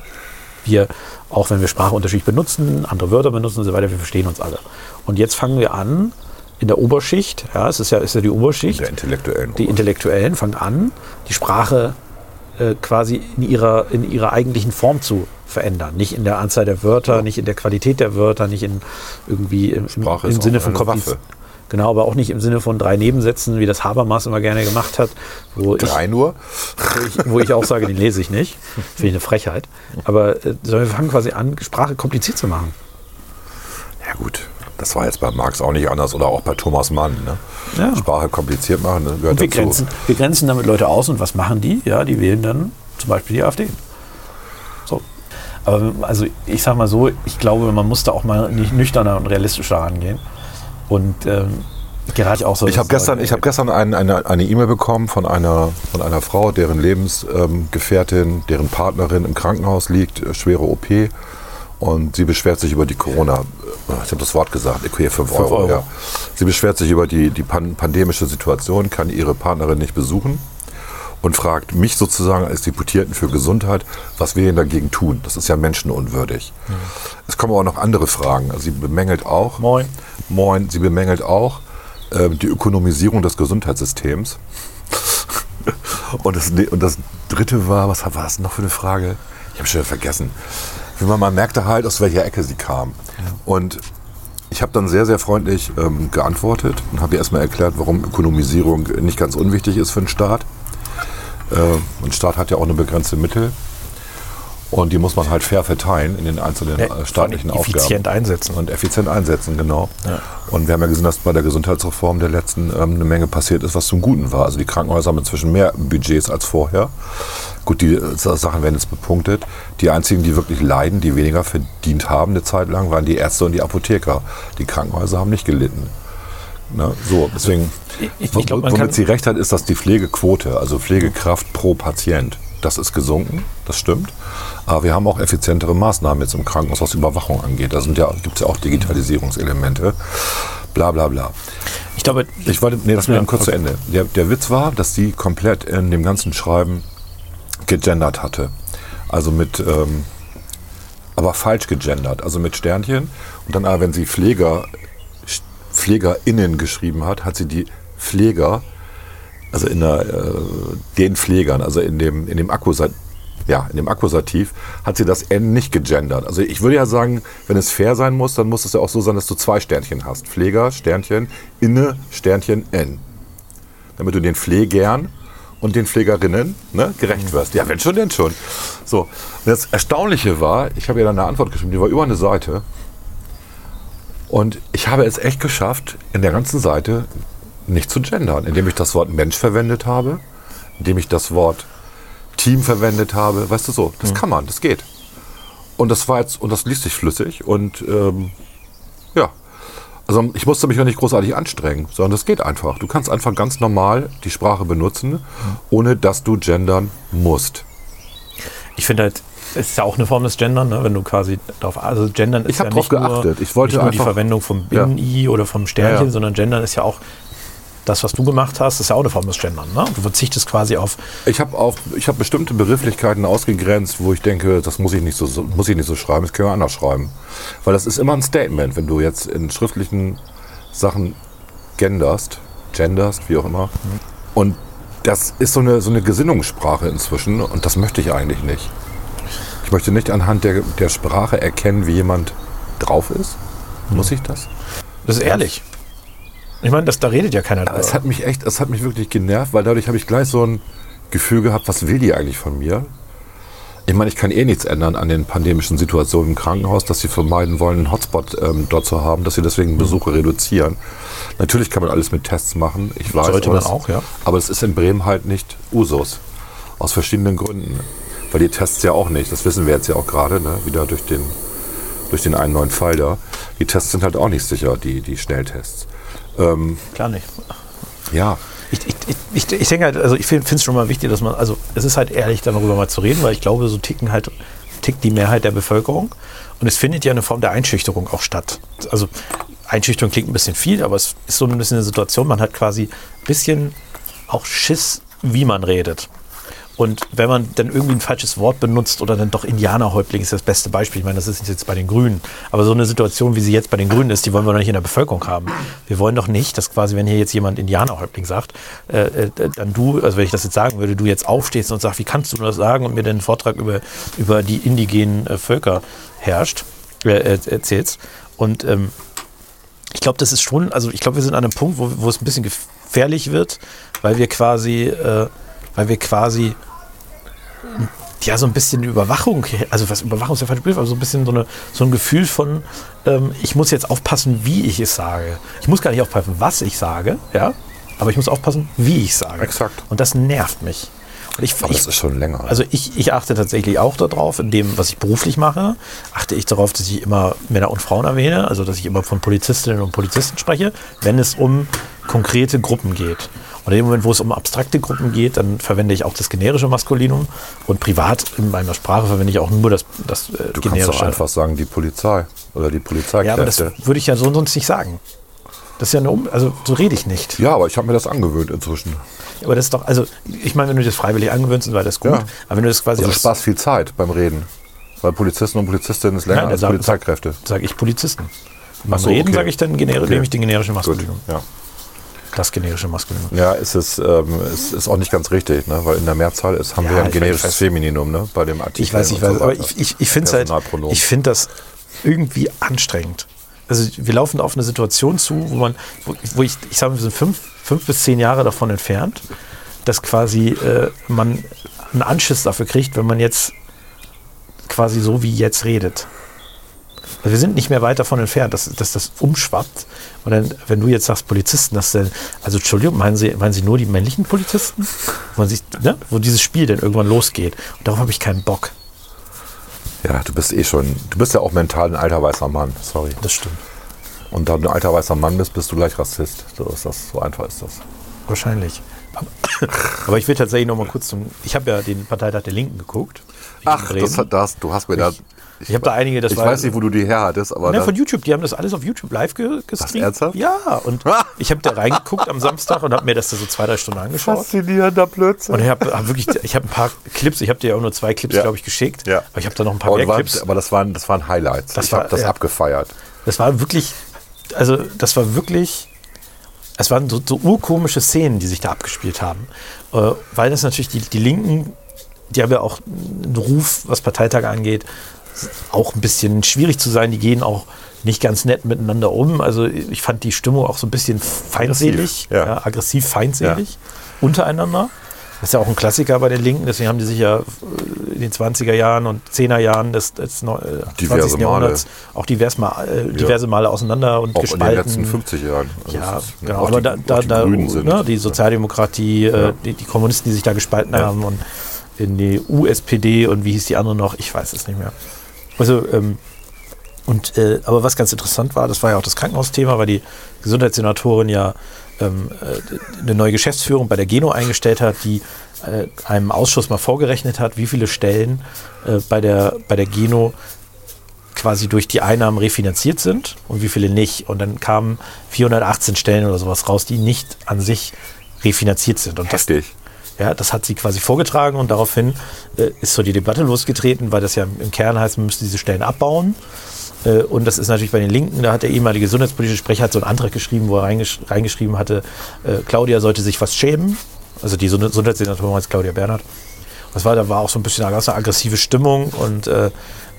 [SPEAKER 1] wir, auch wenn wir Sprache unterschiedlich benutzen, andere Wörter benutzen und so weiter, wir verstehen uns alle. Und jetzt fangen wir an, in der Oberschicht, ja, es ist ja, ist ja die Oberschicht,
[SPEAKER 2] der Intellektuellen
[SPEAKER 1] die Intellektuellen fangen an, die Sprache äh, quasi in ihrer, in ihrer eigentlichen Form zu verändern. Nicht in der Anzahl der Wörter, ja. nicht in der Qualität der Wörter, nicht in irgendwie im, im, im Sinne von Kompliz Genau, aber auch nicht im Sinne von drei Nebensätzen, wie das Habermas immer gerne gemacht hat.
[SPEAKER 2] drei ich, nur?
[SPEAKER 1] Wo ich, wo ich, auch sage, den lese ich nicht. Finde ich eine Frechheit. Aber äh, wir fangen quasi an, Sprache kompliziert zu machen.
[SPEAKER 2] Ja gut, das war jetzt bei Marx auch nicht anders oder auch bei Thomas Mann. Ne? Ja. Sprache kompliziert machen, das
[SPEAKER 1] gehört und wir dazu. Grenzen, wir grenzen damit Leute aus und was machen die? Ja, die wählen dann zum Beispiel die AfD. So. Aber also ich sage mal so, ich glaube, man muss da auch mal nicht nüchterner und realistischer rangehen. Und ähm, gerade auch so.
[SPEAKER 2] Ich habe gestern, ich hab gestern ein, eine E-Mail bekommen von einer, von einer Frau, deren Lebensgefährtin, ähm, deren Partnerin im Krankenhaus liegt, äh, schwere OP. Und sie beschwert sich über die Corona, ich habe das Wort gesagt, okay, 5 Euro, Euro. Ja. Sie beschwert sich über die, die pandemische Situation, kann ihre Partnerin nicht besuchen und fragt mich sozusagen als Deputierten für Gesundheit, was wir denn dagegen tun. Das ist ja menschenunwürdig. Mhm. Es kommen auch noch andere Fragen. Also sie bemängelt auch.
[SPEAKER 1] Moin.
[SPEAKER 2] Moin. Sie bemängelt auch äh, die Ökonomisierung des Gesundheitssystems. und, das, und das dritte war, was war das noch für eine Frage? Ich habe schon vergessen. Man, man merkte halt, aus welcher Ecke sie kam. Ja. Und ich habe dann sehr, sehr freundlich ähm, geantwortet und habe ihr erstmal erklärt, warum Ökonomisierung nicht ganz unwichtig ist für den Staat. Äh, ein Staat hat ja auch eine begrenzte Mittel. Und die muss man halt fair verteilen in den einzelnen ja, äh, staatlichen
[SPEAKER 1] effizient
[SPEAKER 2] Aufgaben.
[SPEAKER 1] Effizient einsetzen.
[SPEAKER 2] Und effizient einsetzen, genau. Ja. Und wir haben ja gesehen, dass bei der Gesundheitsreform der letzten ähm, eine Menge passiert ist, was zum Guten war. Also die Krankenhäuser haben inzwischen mehr Budgets als vorher. Gut, die äh, Sachen werden jetzt bepunktet. Die einzigen, die wirklich leiden, die weniger verdient haben eine Zeit lang, waren die Ärzte und die Apotheker. Die Krankenhäuser haben nicht gelitten. Ne? So, deswegen, ich, ich glaub, womit sie recht hat, ist, dass die Pflegequote, also Pflegekraft pro Patient, das ist gesunken, das stimmt. Aber wir haben auch effizientere Maßnahmen jetzt im Krankenhaus, was Überwachung angeht. Da ja, gibt es ja auch Digitalisierungselemente. Bla bla bla.
[SPEAKER 1] Ich glaube,
[SPEAKER 2] ich wollte, nee, das ja, kurz okay. zu Ende. Der, der Witz war, dass sie komplett in dem ganzen Schreiben gegendert hatte. Also mit, ähm, aber falsch gegendert, also mit Sternchen. Und dann aber, wenn sie Pfleger PflegerInnen geschrieben hat, hat sie die Pfleger, also in der, äh, den Pflegern, also in dem, in dem Akkusativ, ja, in dem Akkusativ hat sie das N nicht gegendert. Also ich würde ja sagen, wenn es fair sein muss, dann muss es ja auch so sein, dass du zwei Sternchen hast. Pfleger, Sternchen, Inne, Sternchen, N. Damit du den Pflegern und den Pflegerinnen ne, gerecht wirst. Ja, wenn schon, denn schon. So. Und das Erstaunliche war, ich habe ihr dann eine Antwort geschrieben, die war über eine Seite. Und ich habe es echt geschafft, in der ganzen Seite nicht zu gendern, indem ich das Wort Mensch verwendet habe, indem ich das Wort Team verwendet habe. Weißt du so, das kann man, das geht. Und das war jetzt, und das liest sich flüssig und ähm, ja. Also ich musste mich ja nicht großartig anstrengen, sondern das geht einfach. Du kannst einfach ganz normal die Sprache benutzen, ohne dass du gendern musst.
[SPEAKER 1] Ich finde halt, es ist ja auch eine Form des Gendern, ne? wenn du quasi darauf, also Gendern ist
[SPEAKER 2] Ich
[SPEAKER 1] ja nicht nur,
[SPEAKER 2] geachtet. Ich wollte
[SPEAKER 1] nicht nur die Verwendung vom
[SPEAKER 2] Ja.
[SPEAKER 1] Binnen-I oder vom Sternchen,
[SPEAKER 2] Ja, ja.
[SPEAKER 1] sondern Gendern ist ja auch das, was du gemacht hast, ist ja auch eine Form des Gendern. Ne? Du verzichtest quasi auf,
[SPEAKER 2] Ich habe auf, ich habe bestimmte Begrifflichkeiten ausgegrenzt, wo ich denke, das muss ich nicht so, muss ich nicht so schreiben, das können wir anders schreiben, weil das ist immer ein Statement, wenn du jetzt in schriftlichen Sachen genderst, genderst, wie auch immer, und das ist so eine so eine Gesinnungssprache inzwischen und das möchte ich eigentlich nicht. Ich möchte nicht anhand der, der Sprache erkennen, wie jemand drauf ist. Muss ich das?
[SPEAKER 1] das ist ehrlich. Ich meine, das, da redet ja keiner
[SPEAKER 2] Es
[SPEAKER 1] drüber.
[SPEAKER 2] hat mich echt, es hat mich wirklich genervt, weil dadurch habe ich gleich so ein Gefühl gehabt, was will die eigentlich von mir? Ich meine, ich kann eh nichts ändern an den pandemischen Situationen im Krankenhaus, dass sie vermeiden wollen, einen Hotspot ähm, dort zu haben, dass sie deswegen Besuche reduzieren. Natürlich kann man alles mit Tests machen, ich weiß.
[SPEAKER 1] Sollte
[SPEAKER 2] aber
[SPEAKER 1] man
[SPEAKER 2] es-
[SPEAKER 1] auch, ja.
[SPEAKER 2] Aber es ist in Bremen halt nicht Usus. Aus verschiedenen Gründen. Weil die Tests ja auch nicht, das wissen wir jetzt ja auch gerade, ne, wieder durch den, durch den einen neuen Fall da. Die Tests sind halt auch nicht sicher, die, die Schnelltests. Ähm,
[SPEAKER 1] Klar nicht.
[SPEAKER 2] ja,
[SPEAKER 1] Ich, ich, ich, ich, denke halt, also ich finde es schon mal wichtig, dass man, also es ist halt ehrlich, darüber mal zu reden, weil ich glaube, so ticken halt, tickt die Mehrheit der Bevölkerung. Und es findet ja eine Form der Einschüchterung auch statt. Also Einschüchterung klingt ein bisschen viel, aber es ist so ein bisschen eine Situation, man hat quasi ein bisschen auch Schiss, wie man redet. Und wenn man dann irgendwie ein falsches Wort benutzt oder dann doch Indianerhäuptling ist das beste Beispiel. Ich meine, das ist jetzt bei den Grünen. Aber so eine Situation, wie sie jetzt bei den Grünen ist, die wollen wir doch nicht in der Bevölkerung haben. Wir wollen doch nicht, dass quasi, wenn hier jetzt jemand Indianerhäuptling sagt, äh, äh, dann du, also wenn ich das jetzt sagen würde, du jetzt aufstehst und sagst, wie kannst du das sagen und mir einen Vortrag über, über die indigenen äh, Völker herrscht, äh, äh, erzählst. Und ähm, ich glaube, das ist schon, also ich glaube, wir sind an einem Punkt, wo, wo es ein bisschen gefährlich wird, weil wir quasi, äh, weil wir quasi ja so ein bisschen Überwachung, also was Überwachung ist der falsche Begriff, aber so ein bisschen so, eine, so ein Gefühl von, ähm, ich muss jetzt aufpassen, wie ich es sage. Ich muss gar nicht aufpassen, was ich sage, ja, aber ich muss aufpassen, wie ich sage.
[SPEAKER 2] Exakt.
[SPEAKER 1] Und das nervt mich. Und ich,
[SPEAKER 2] aber
[SPEAKER 1] ich,
[SPEAKER 2] das ist schon länger.
[SPEAKER 1] also ich, ich achte tatsächlich auch darauf, in dem, was ich beruflich mache, achte ich darauf, dass ich immer Männer und Frauen erwähne, also dass ich immer von Polizistinnen und Polizisten spreche, wenn es um konkrete Gruppen geht. Und in dem Moment, wo es um abstrakte Gruppen geht, dann verwende ich auch das generische Maskulinum und privat in meiner Sprache verwende ich auch nur das, das äh,
[SPEAKER 2] du kannst
[SPEAKER 1] generische.
[SPEAKER 2] doch einfach sagen, die Polizei oder die
[SPEAKER 1] ja, aber das
[SPEAKER 2] Polizeikräfte.
[SPEAKER 1] würde ich ja so sonst nicht sagen. Das ist ja eine um also so rede ich nicht.
[SPEAKER 2] Ja, aber ich habe mir das angewöhnt inzwischen.
[SPEAKER 1] Aber das ist doch, also ich meine, wenn du das freiwillig angewöhnt bist, war das gut.
[SPEAKER 2] Ja.
[SPEAKER 1] Aber wenn du das quasi
[SPEAKER 2] Also Spaß viel Zeit beim Reden. Weil Polizisten und Polizistinnen ist länger
[SPEAKER 1] Nein,
[SPEAKER 2] als
[SPEAKER 1] sagt-
[SPEAKER 2] Polizeikräfte.
[SPEAKER 1] sage ich Polizisten. Beim
[SPEAKER 2] so,
[SPEAKER 1] Reden
[SPEAKER 2] okay.
[SPEAKER 1] sage ich dann generi
[SPEAKER 2] Okay.
[SPEAKER 1] nehme ich den generischen
[SPEAKER 2] Gut.
[SPEAKER 1] Maskulinum.
[SPEAKER 2] Ja,
[SPEAKER 1] Das generische Maskulinum.
[SPEAKER 2] ja es ist, ähm, es ist auch nicht ganz richtig, ne? weil in der Mehrzahl ist, haben
[SPEAKER 1] Ja,
[SPEAKER 2] wir ja ein
[SPEAKER 1] weiß,
[SPEAKER 2] generisches
[SPEAKER 1] weiß.
[SPEAKER 2] Femininum ne? bei dem Artikel.
[SPEAKER 1] Ich weiß, ich
[SPEAKER 2] und so
[SPEAKER 1] weiß, aber ich, ich, ich finde es halt, ich finde das irgendwie anstrengend. Also wir laufen auf eine Situation zu, wo man, wo, wo ich, ich sage, wir sind fünf, fünf bis zehn Jahre davon entfernt, dass quasi äh, man einen Anschiss dafür kriegt, wenn man jetzt quasi so wie jetzt redet. Also wir sind nicht mehr weit davon entfernt, dass, dass das umschwappt. Und dann, wenn du jetzt sagst Polizisten, dass dann, also Entschuldigung, meinen Sie, meinen Sie nur die männlichen Polizisten? Wo, sich, ne, wo dieses Spiel dann irgendwann losgeht. Und darauf habe ich keinen Bock.
[SPEAKER 2] Ja, du bist eh schon, du bist ja auch mental ein alter weißer Mann, sorry.
[SPEAKER 1] Das stimmt.
[SPEAKER 2] Und da du ein alter weißer Mann bist, bist du gleich Rassist. So ist das, so einfach ist das.
[SPEAKER 1] Wahrscheinlich. Aber, ich will tatsächlich noch mal kurz zum. Ich habe ja den Parteitag der Linken geguckt.
[SPEAKER 2] Ach, das, das, du hast mir da.
[SPEAKER 1] Ich habe da einige, das
[SPEAKER 2] ich
[SPEAKER 1] war.
[SPEAKER 2] weiß nicht, wo du die her hattest, aber
[SPEAKER 1] Ne, von YouTube, die haben das alles auf YouTube live ge gestreamt.
[SPEAKER 2] ernsthaft?
[SPEAKER 1] Ja, und ich habe da reingeguckt am Samstag und habe mir das da so zwei, drei Stunden angeschaut.
[SPEAKER 2] faszinierender Blödsinn.
[SPEAKER 1] Und ich habe hab wirklich, ich habe ein paar Clips, ich habe dir ja auch nur zwei Clips,
[SPEAKER 2] Ja.
[SPEAKER 1] glaube ich, geschickt.
[SPEAKER 2] Ja.
[SPEAKER 1] Aber ich habe da noch ein paar
[SPEAKER 2] aber,
[SPEAKER 1] mehr
[SPEAKER 2] war,
[SPEAKER 1] Clips.
[SPEAKER 2] aber das waren, das waren Highlights.
[SPEAKER 1] Das
[SPEAKER 2] ich
[SPEAKER 1] war-
[SPEAKER 2] habe das
[SPEAKER 1] ja.
[SPEAKER 2] abgefeiert.
[SPEAKER 1] Das war wirklich, also das war wirklich, es waren so, so urkomische Szenen, die sich da abgespielt haben. Äh, weil das natürlich die, die Linken, die haben ja auch einen Ruf, was Parteitage angeht, auch ein bisschen schwierig zu sein. Die gehen auch nicht ganz nett miteinander um. Also ich fand die Stimmung auch so ein bisschen feinselig,
[SPEAKER 2] ja.
[SPEAKER 1] ja, aggressiv feindselig untereinander. Das ist ja auch ein Klassiker bei den Linken, deswegen haben die sich ja äh, in den 20er Jahren und 10er Jahren des, des neu- äh,
[SPEAKER 2] Diverse
[SPEAKER 1] 20. Jahrhunderts auch divers mal, äh, diverse Male auseinander und
[SPEAKER 2] Auch
[SPEAKER 1] gespalten.
[SPEAKER 2] in den letzten 50 Jahren. Also
[SPEAKER 1] Ja,
[SPEAKER 2] ist-
[SPEAKER 1] genau.
[SPEAKER 2] auch
[SPEAKER 1] Aber
[SPEAKER 2] die,
[SPEAKER 1] da,
[SPEAKER 2] auch
[SPEAKER 1] da,
[SPEAKER 2] die
[SPEAKER 1] da ne, die Sozialdemokratie, äh,
[SPEAKER 2] Ja.
[SPEAKER 1] die, die Kommunisten, die sich da gespalten
[SPEAKER 2] Ja.
[SPEAKER 1] haben und in die USPD und wie hieß die andere noch, ich weiß es nicht mehr. Also, ähm, und, äh, aber was ganz interessant war, das war ja auch das Krankenhausthema, weil die Gesundheitssenatorin ja ähm, äh, eine neue Geschäftsführung bei der Geno eingestellt hat, die äh, einem Ausschuss mal vorgerechnet hat, wie viele Stellen äh, bei, der, bei der Geno quasi durch die Einnahmen refinanziert sind und wie viele nicht. Und dann kamen 418 Stellen oder sowas raus, die nicht an sich refinanziert sind. Und
[SPEAKER 2] Heftig.
[SPEAKER 1] Ja, das hat sie quasi vorgetragen und daraufhin äh, ist so die Debatte losgetreten, weil das ja im Kern heißt, man müsste diese Stellen abbauen. Äh, und das ist natürlich bei den Linken, da hat der ehemalige gesundheitspolitische Sprecher hat so einen Antrag geschrieben, wo er reingesch reingeschrieben hatte, äh, Claudia sollte sich was schämen. Also die Gesundheitssenatorin heißt Claudia Bernhardt. Das war, da war auch so ein bisschen eine aggressive Stimmung und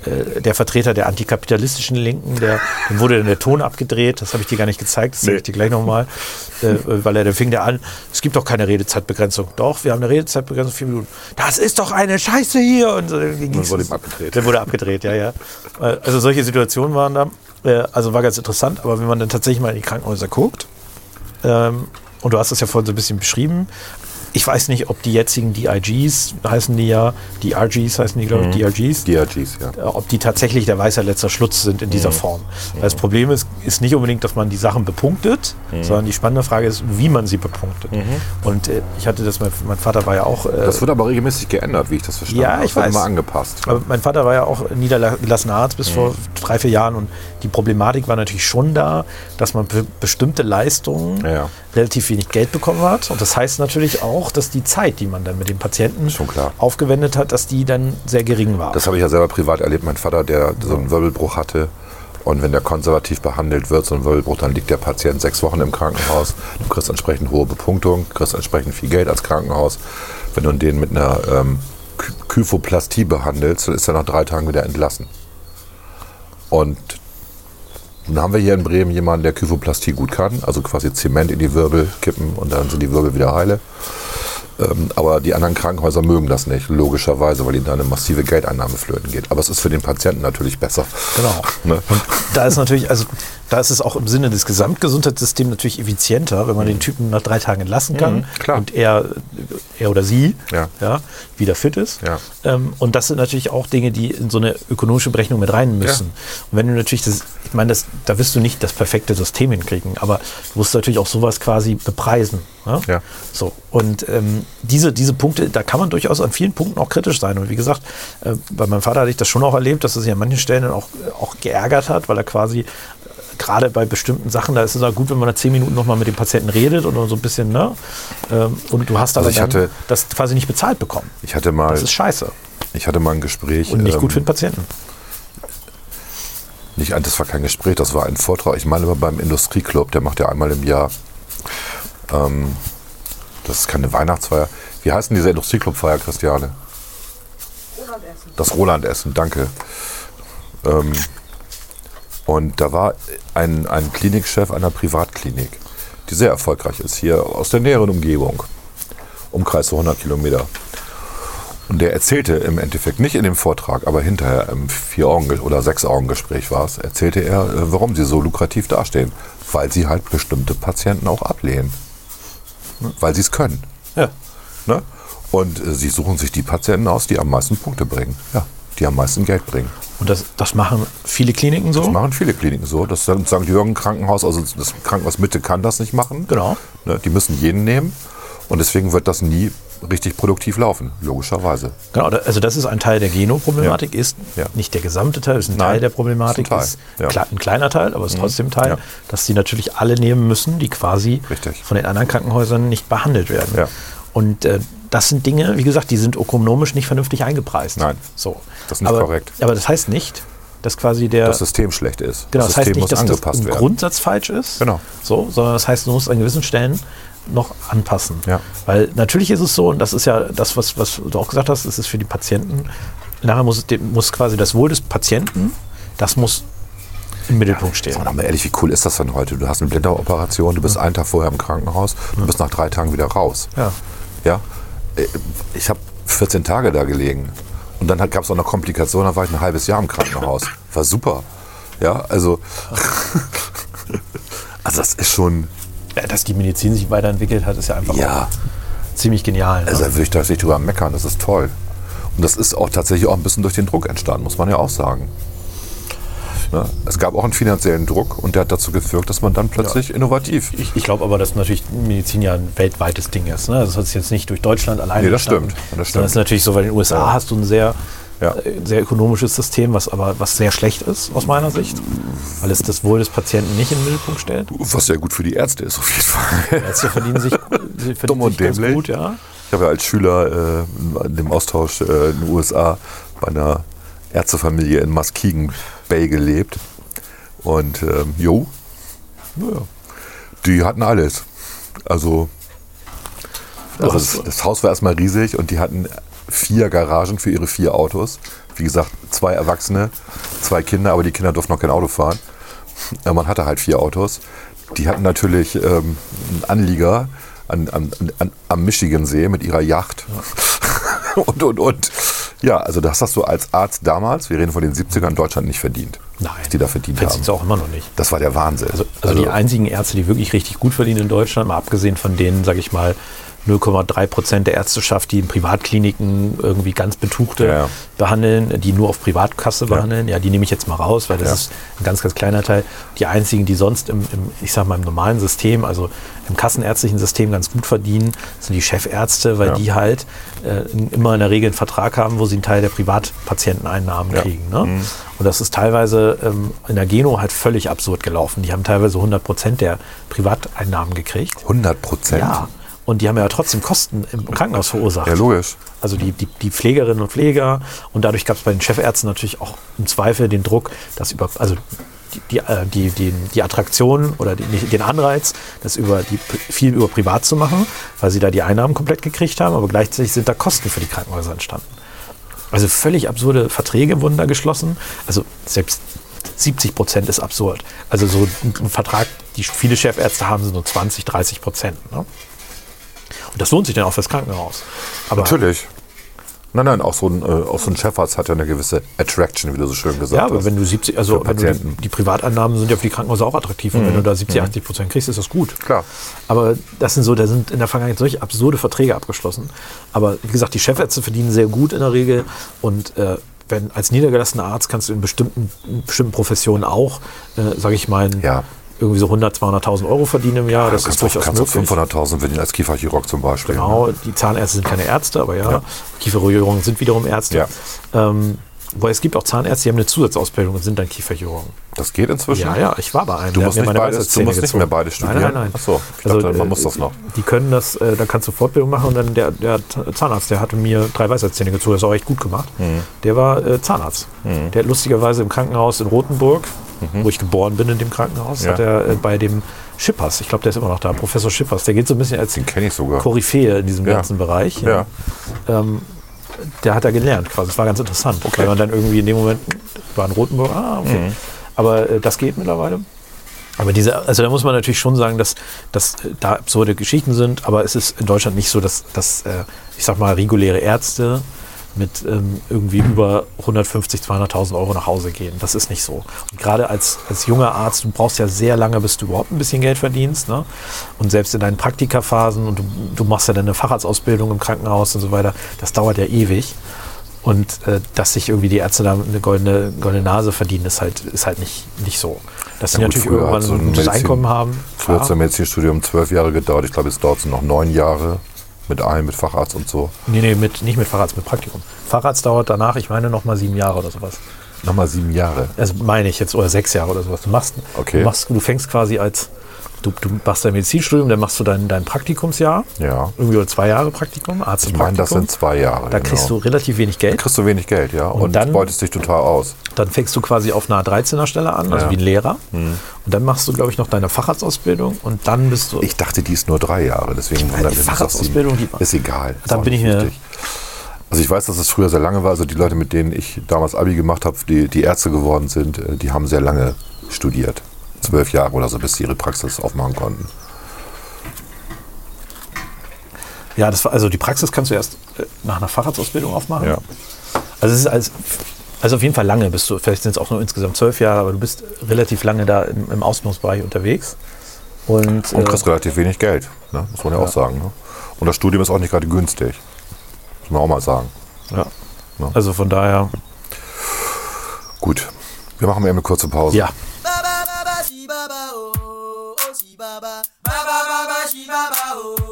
[SPEAKER 1] äh, äh, der Vertreter der antikapitalistischen Linken, der, dem wurde dann der Ton abgedreht, das habe ich dir gar nicht gezeigt, das zeige ich dir gleich nochmal, äh, weil er, der fing der an, es gibt doch keine Redezeitbegrenzung. Doch, wir haben eine Redezeitbegrenzung, vier Minuten. Das ist doch eine Scheiße hier! Und so, dann ging's-
[SPEAKER 2] wurde ihm abgedreht.
[SPEAKER 1] Dann wurde abgedreht, ja, ja. Äh, Also solche Situationen waren da, äh, also war ganz interessant, aber wenn man dann tatsächlich mal in die Krankenhäuser guckt, ähm, und du hast das ja vorhin so ein bisschen beschrieben, ich weiß nicht, ob die jetzigen DIGs heißen die ja, DRGs heißen die, glaube ich, DRGs,
[SPEAKER 2] DRGs, ja.
[SPEAKER 1] äh, ob die tatsächlich der Weisheit letzter Schluss sind in
[SPEAKER 2] Mhm.
[SPEAKER 1] dieser Form. Weil das Problem ist, ist nicht unbedingt, dass man die Sachen bepunktet,
[SPEAKER 2] Mhm.
[SPEAKER 1] sondern die spannende Frage ist, wie man sie bepunktet. Und äh, ich hatte das, mein, mein Vater war ja auch. Äh,
[SPEAKER 2] Das wird aber regelmäßig geändert, wie ich das verstanden
[SPEAKER 1] Ja, ich
[SPEAKER 2] Das
[SPEAKER 1] weiß.
[SPEAKER 2] immer angepasst.
[SPEAKER 1] aber mein Vater war ja auch niedergelassener Arzt bis vor drei, vier Jahren und die Problematik war natürlich schon da, dass man be bestimmte Leistungen
[SPEAKER 2] Ja.
[SPEAKER 1] relativ wenig Geld bekommen hat. Und das heißt natürlich auch, dass die Zeit, die man dann mit dem Patienten aufgewendet hat, dass die dann sehr gering war.
[SPEAKER 2] Das habe ich ja selber privat erlebt. Mein Vater, der so einen Wirbelbruch hatte. Und wenn der konservativ behandelt wird, so ein Wirbelbruch, dann liegt der Patient sechs Wochen im Krankenhaus. Du kriegst entsprechend hohe Bepunktung, kriegst entsprechend viel Geld als Krankenhaus. Wenn du den mit einer ähm, Ky- Kyphoplastie behandelst, dann ist er nach drei Tagen wieder entlassen. Und nun haben wir hier in Bremen jemanden, der Kyphoplastie gut kann, also quasi Zement in die Wirbel kippen und dann sind die Wirbel wieder heile. Ähm, aber die anderen Krankenhäuser mögen das nicht, logischerweise, weil ihnen da eine massive Geldeinnahme flöten geht. Aber es ist für den Patienten natürlich besser.
[SPEAKER 1] Genau.
[SPEAKER 2] Ne?
[SPEAKER 1] Und da ist natürlich, also da ist es auch im Sinne des Gesamtgesundheitssystems natürlich effizienter, wenn man den Typen nach drei Tagen entlassen kann
[SPEAKER 2] Mhm,
[SPEAKER 1] und er, er oder sie
[SPEAKER 2] Ja.
[SPEAKER 1] wieder fit ist.
[SPEAKER 2] Ja.
[SPEAKER 1] Ähm, und das sind natürlich auch Dinge, die in so eine ökonomische Berechnung mit rein müssen. Und wenn du natürlich das, ich meine, das, da wirst du nicht das perfekte System hinkriegen, aber du musst natürlich auch sowas quasi bepreisen. Ne?
[SPEAKER 2] Ja.
[SPEAKER 1] So, und ähm, diese, diese Punkte, da kann man durchaus an vielen Punkten auch kritisch sein. Und wie gesagt, äh, bei meinem Vater hatte ich das schon auch erlebt, dass er sich an manchen Stellen dann auch, auch geärgert hat, weil er quasi äh, gerade bei bestimmten Sachen, da ist es auch gut, wenn man da zehn Minuten nochmal mit dem Patienten redet und so ein bisschen, ne? Ähm, und du hast aber
[SPEAKER 2] Also ich
[SPEAKER 1] dann
[SPEAKER 2] hatte-
[SPEAKER 1] das quasi nicht bezahlt bekommen.
[SPEAKER 2] Ich hatte mal,
[SPEAKER 1] Das ist scheiße
[SPEAKER 2] ich hatte mal ein Gespräch.
[SPEAKER 1] und nicht
[SPEAKER 2] ähm,
[SPEAKER 1] gut für den Patienten.
[SPEAKER 2] Nicht, das war kein Gespräch, das war ein Vortrag. Ich meine aber beim Industrieclub, der macht ja einmal im Jahr. Ähm, das ist keine Weihnachtsfeier. Wie heißt denn diese Industrieclub-Feier, Christiane? Das Roland-Essen, danke. Ähm, und da war ein, ein Klinikchef einer Privatklinik, die sehr erfolgreich ist, hier aus der näheren Umgebung. Umkreis so 100 Kilometer. Und der erzählte im Endeffekt, nicht in dem Vortrag, aber hinterher im Vier-Augen- oder Sechs-Augen-Gespräch war es, erzählte er, äh, warum sie so lukrativ dastehen. Weil sie halt bestimmte Patienten auch ablehnen. Ne? Weil sie es können.
[SPEAKER 1] Ja.
[SPEAKER 2] Ne? Und äh, sie suchen sich die Patienten aus, die am meisten Punkte bringen. Ja, die am meisten Geld bringen.
[SPEAKER 1] Und das, das machen viele Kliniken so.
[SPEAKER 2] Das machen viele Kliniken so. Das St. Jürgen Krankenhaus, also das Krankenhaus Mitte kann das nicht machen.
[SPEAKER 1] Genau.
[SPEAKER 2] Ne? Die müssen jeden nehmen. Und deswegen wird das nie richtig produktiv laufen, logischerweise.
[SPEAKER 1] Genau, also das ist ein Teil der Geno-Problematik, ist
[SPEAKER 2] Ja.
[SPEAKER 1] nicht der gesamte Teil, ist ein
[SPEAKER 2] Nein,
[SPEAKER 1] Teil der Problematik,
[SPEAKER 2] ist ein Teil,
[SPEAKER 1] ist
[SPEAKER 2] ja. Mhm.
[SPEAKER 1] ein kleiner Teil, aber ist trotzdem ein Teil,
[SPEAKER 2] Ja.
[SPEAKER 1] dass sie natürlich alle nehmen müssen, die quasi
[SPEAKER 2] Richtig.
[SPEAKER 1] von den anderen Krankenhäusern nicht behandelt werden.
[SPEAKER 2] Ja.
[SPEAKER 1] Und äh, das sind Dinge, wie gesagt, die sind ökonomisch nicht vernünftig eingepreist.
[SPEAKER 2] Nein,
[SPEAKER 1] so.
[SPEAKER 2] das ist nicht
[SPEAKER 1] aber,
[SPEAKER 2] korrekt.
[SPEAKER 1] Aber das heißt nicht, dass quasi der
[SPEAKER 2] Das System schlecht ist.
[SPEAKER 1] Genau,
[SPEAKER 2] das
[SPEAKER 1] das heißt
[SPEAKER 2] System
[SPEAKER 1] nicht, dass das im
[SPEAKER 2] werden.
[SPEAKER 1] Grundsatz falsch ist,
[SPEAKER 2] Genau.
[SPEAKER 1] so, sondern das heißt, du musst an gewissen Stellen noch anpassen.
[SPEAKER 2] Ja.
[SPEAKER 1] Weil natürlich ist es so, und das ist ja das, was, was du auch gesagt hast, es ist für die Patienten, nachher muss, muss quasi das Wohl des Patienten, das muss im Mittelpunkt stehen.
[SPEAKER 2] Sag mal ehrlich, wie cool ist das denn heute? Du hast eine Blinderoperation, du bist einen Tag vorher im Krankenhaus, du bist nach drei Tagen wieder raus.
[SPEAKER 1] Ja.
[SPEAKER 2] Ja? äh, ich habe 14 Tage da gelegen. Und dann gab es auch noch Komplikationen, dann war ich ein halbes Jahr im Krankenhaus. War super. Ja, also, also das ist schon,
[SPEAKER 1] dass die Medizin sich weiterentwickelt hat, ist ja einfach
[SPEAKER 2] ja,
[SPEAKER 1] ziemlich genial. Ne?
[SPEAKER 2] also da würde ich tatsächlich drüber meckern, das ist toll. Und das ist auch tatsächlich auch ein bisschen durch den Druck entstanden, muss man ja auch sagen. Ne? Es gab auch einen finanziellen Druck und der hat dazu geführt, dass man dann plötzlich innovativ.
[SPEAKER 1] ich ich glaube aber, dass natürlich Medizin ja ein weltweites Ding ist. Ne? Das ist jetzt nicht durch Deutschland alleine
[SPEAKER 2] Nee, das stimmt. Das stimmt.
[SPEAKER 1] ist natürlich so, weil in den USA
[SPEAKER 2] Ja.
[SPEAKER 1] hast du ein sehr,
[SPEAKER 2] Ja.
[SPEAKER 1] äh, sehr ökonomisches System, was aber was sehr schlecht ist aus meiner Sicht, weil es das Wohl des Patienten nicht in den Mittelpunkt stellt.
[SPEAKER 2] Was sehr gut für die Ärzte ist, auf jeden Fall.
[SPEAKER 1] Ärzte verdienen sich, sie verdienen
[SPEAKER 2] Dumm und
[SPEAKER 1] sich ganz
[SPEAKER 2] dämlich.
[SPEAKER 1] gut, ja.
[SPEAKER 2] Ich habe ja als Schüler äh, in dem Austausch äh, in den USA bei einer Ärztefamilie in Muskegon Bay gelebt. Und ähm, jo, naja, die hatten alles. Also, also das, das Haus war erstmal riesig und die hatten vier Garagen für ihre vier Autos. Wie gesagt, zwei Erwachsene, zwei Kinder, aber die Kinder durften noch kein Auto fahren. Ja, man hatte halt vier Autos. Die hatten natürlich ähm, einen Anlieger an, an, an, am Michigansee mit ihrer Yacht. und, und, und. Ja, also das hast du als Arzt damals, wir reden von den 70ern, in Deutschland nicht verdient.
[SPEAKER 1] Nein,
[SPEAKER 2] Was die da verdient haben.
[SPEAKER 1] es auch immer noch nicht.
[SPEAKER 2] Das war der Wahnsinn.
[SPEAKER 1] Also, also die einzigen Ärzte, die wirklich richtig gut verdienen in Deutschland, mal abgesehen von denen, sage ich mal, 0,3 Prozent der Ärzteschaft, die in Privatkliniken irgendwie ganz Betuchte
[SPEAKER 2] Ja, ja.
[SPEAKER 1] behandeln, die nur auf Privatkasse behandeln, ja, die nehme ich jetzt mal raus, weil das
[SPEAKER 2] Ja.
[SPEAKER 1] ist ein ganz, ganz kleiner Teil. Die einzigen, die sonst im, im, ich sag mal, im normalen System, also im kassenärztlichen System ganz gut verdienen, sind die Chefärzte, weil
[SPEAKER 2] Ja.
[SPEAKER 1] die halt äh, immer in der Regel einen Vertrag haben, wo sie einen Teil der Privatpatienteneinnahmen
[SPEAKER 2] Ja.
[SPEAKER 1] kriegen. Ne? Und das ist teilweise ähm, in der Geno halt völlig absurd gelaufen. Die haben teilweise 100 Prozent der Privateinnahmen gekriegt.
[SPEAKER 2] 100 Prozent.
[SPEAKER 1] Ja. Und die haben ja trotzdem Kosten im Krankenhaus verursacht.
[SPEAKER 2] Ja, logisch.
[SPEAKER 1] Also die, die, die Pflegerinnen und Pfleger. Und dadurch gab es bei den Chefärzten natürlich auch im Zweifel den Druck, dass über, also die, die, äh, die, die, Attraktion oder die, den Anreiz, das über die, viel über privat zu machen, weil sie da die Einnahmen komplett gekriegt haben, aber gleichzeitig sind da Kosten für die Krankenhäuser entstanden. Also völlig absurde Verträge wurden da geschlossen. Also selbst 70 Prozent ist absurd. Also so ein Vertrag, die viele Chefärzte haben, sind nur 20, 30 Prozent. Ne? Das lohnt sich dann auch fürs Krankenhaus. Aber
[SPEAKER 2] Natürlich. Nein, nein, auch so ein, äh, auch so ein Chefarzt hat ja eine gewisse Attraction, wie du so schön gesagt
[SPEAKER 1] Ja, aber
[SPEAKER 2] hast.
[SPEAKER 1] wenn du 70, also wenn du die, die Privateinnahmen sind ja für die Krankenhäuser auch attraktiv. Und wenn du da 70, 80 Prozent kriegst, ist das gut.
[SPEAKER 2] Klar.
[SPEAKER 1] Aber das sind so, da sind in der Vergangenheit solche absurde Verträge abgeschlossen. Aber wie gesagt, die Chefärzte verdienen sehr gut in der Regel. Und äh, wenn als niedergelassener Arzt kannst du in bestimmten, in bestimmten Professionen auch, äh, sage ich mal,
[SPEAKER 2] Ja.
[SPEAKER 1] Irgendwie so 100, 200.000 Euro verdienen im Jahr. Das
[SPEAKER 2] kannst
[SPEAKER 1] ist durchaus
[SPEAKER 2] kannst auch
[SPEAKER 1] möglich.
[SPEAKER 2] 500.000 verdienen als Kieferchirurg zum Beispiel. ne?
[SPEAKER 1] Genau, die Zahnärzte sind keine Ärzte, aber ja,
[SPEAKER 2] Ja.
[SPEAKER 1] Kieferchirurgen sind wiederum Ärzte.
[SPEAKER 2] Ja.
[SPEAKER 1] Ähm, wobei es gibt auch Zahnärzte, die haben eine Zusatzausbildung und sind dann Kieferchirurgen.
[SPEAKER 2] Das geht inzwischen?
[SPEAKER 1] Ja, ja, ich war bei einem.
[SPEAKER 2] Du musst nicht beides- du musst nicht mehr beides
[SPEAKER 1] Nein,
[SPEAKER 2] studieren?
[SPEAKER 1] nein, nein.
[SPEAKER 2] Ach so, ich dachte, man muss das noch.
[SPEAKER 1] Die können das, äh, da kannst du Fortbildung machen und dann der, der Zahnarzt, der hatte mir drei Weisheitszähne gezogen, das ist auch echt gut gemacht.
[SPEAKER 2] Mhm.
[SPEAKER 1] Der war äh, Zahnarzt. Der hat lustigerweise im Krankenhaus in Rothenburg, wo ich geboren bin in dem Krankenhaus,
[SPEAKER 2] Mhm. Ja.
[SPEAKER 1] hat er äh, bei dem Schippers, ich glaube, der ist immer noch da, Professor Schippers, der geht so ein bisschen als
[SPEAKER 2] Den ich sogar.
[SPEAKER 1] Koryphäe in diesem
[SPEAKER 2] Ja.
[SPEAKER 1] ganzen Bereich.
[SPEAKER 2] Ja.
[SPEAKER 1] Ähm, der hat da gelernt quasi. Das war ganz interessant.
[SPEAKER 2] Okay.
[SPEAKER 1] Weil man dann irgendwie in dem Moment war in Rotenburg, ah, okay.
[SPEAKER 2] Mhm.
[SPEAKER 1] Aber äh, das geht mittlerweile. Aber diese, also da muss man natürlich schon sagen, dass, dass äh, da absurde Geschichten sind, aber es ist in Deutschland nicht so, dass, dass äh, ich sag mal, reguläre Ärzte mit ähm, irgendwie über 150, 200.000 Euro nach Hause gehen. Das ist nicht so. Und gerade als, als junger Arzt, du brauchst ja sehr lange, bis du überhaupt ein bisschen Geld verdienst. Ne? Und selbst in deinen Praktikaphasen und du, du machst ja deine Facharztausbildung im Krankenhaus und so weiter, das dauert ja ewig. Und äh, dass sich irgendwie die Ärzte da eine goldene, goldene Nase verdienen, ist halt, ist halt nicht, nicht so. Dass sie
[SPEAKER 2] gut,
[SPEAKER 1] natürlich irgendwann
[SPEAKER 2] so
[SPEAKER 1] ein gutes Einkommen haben.
[SPEAKER 2] Früher hat
[SPEAKER 1] klar.
[SPEAKER 2] das Medizinstudium zwölf Jahre gedauert. Ich glaube, jetzt dauert es noch neun Jahre mit allem, mit Facharzt und so.
[SPEAKER 1] Nee, nee, mit, nicht mit Facharzt, mit Praktikum. Facharzt dauert danach, ich meine, noch mal sieben Jahre oder sowas.
[SPEAKER 2] Nochmal sieben Jahre.
[SPEAKER 1] Also meine ich jetzt, oder sechs Jahre oder sowas. Du machst,
[SPEAKER 2] Okay.
[SPEAKER 1] du, machst du fängst quasi als, du, du machst dein Medizinstudium, dann machst du dein, dein Praktikumsjahr.
[SPEAKER 2] Ja.
[SPEAKER 1] Irgendwie oder zwei Jahre Praktikum, Arzt
[SPEAKER 2] Ich meine, das sind zwei Jahre.
[SPEAKER 1] da kriegst
[SPEAKER 2] genau.
[SPEAKER 1] du relativ wenig
[SPEAKER 2] Da
[SPEAKER 1] Geld.
[SPEAKER 2] kriegst du wenig Geld, ja. Und,
[SPEAKER 1] dann-
[SPEAKER 2] beutest dich total aus.
[SPEAKER 1] Dann fängst du quasi auf einer 13er Stelle an, also
[SPEAKER 2] Ja. Mhm.
[SPEAKER 1] wie ein Lehrer. Und dann machst du, glaube ich, noch deine Facharztausbildung und dann bist du.
[SPEAKER 2] Ich dachte, die ist nur drei Jahre, deswegen
[SPEAKER 1] die
[SPEAKER 2] mich,
[SPEAKER 1] Facharztausbildung, die
[SPEAKER 2] ist egal. Ist
[SPEAKER 1] Dann bin ich mir-.
[SPEAKER 2] Also ich weiß, dass es früher sehr lange war. Also die Leute, mit denen ich damals Abi gemacht habe, die, die Ärzte geworden sind, äh, die haben sehr lange studiert. Zwölf Jahre oder so, bis sie ihre Praxis aufmachen konnten.
[SPEAKER 1] Ja, das war, also die Praxis kannst du erst äh, nach einer Facharztausbildung aufmachen.
[SPEAKER 2] Ja.
[SPEAKER 1] Also es ist als, also auf jeden Fall lange bist du, vielleicht sind es auch nur insgesamt zwölf Jahre, aber du bist relativ lange da im, im Ausbildungsbereich unterwegs. Und,
[SPEAKER 2] Und
[SPEAKER 1] äh,
[SPEAKER 2] kriegst relativ wenig Geld, ne? muss man ja, auch sagen. Ne? Und das Studium ist auch nicht gerade günstig. Muss man auch mal sagen.
[SPEAKER 1] ja.
[SPEAKER 2] Ja.
[SPEAKER 1] also von daher,
[SPEAKER 2] Gut, wir machen eben eine kurze Pause.
[SPEAKER 1] ja.
[SPEAKER 4] Baba baba baba shi baba oh oh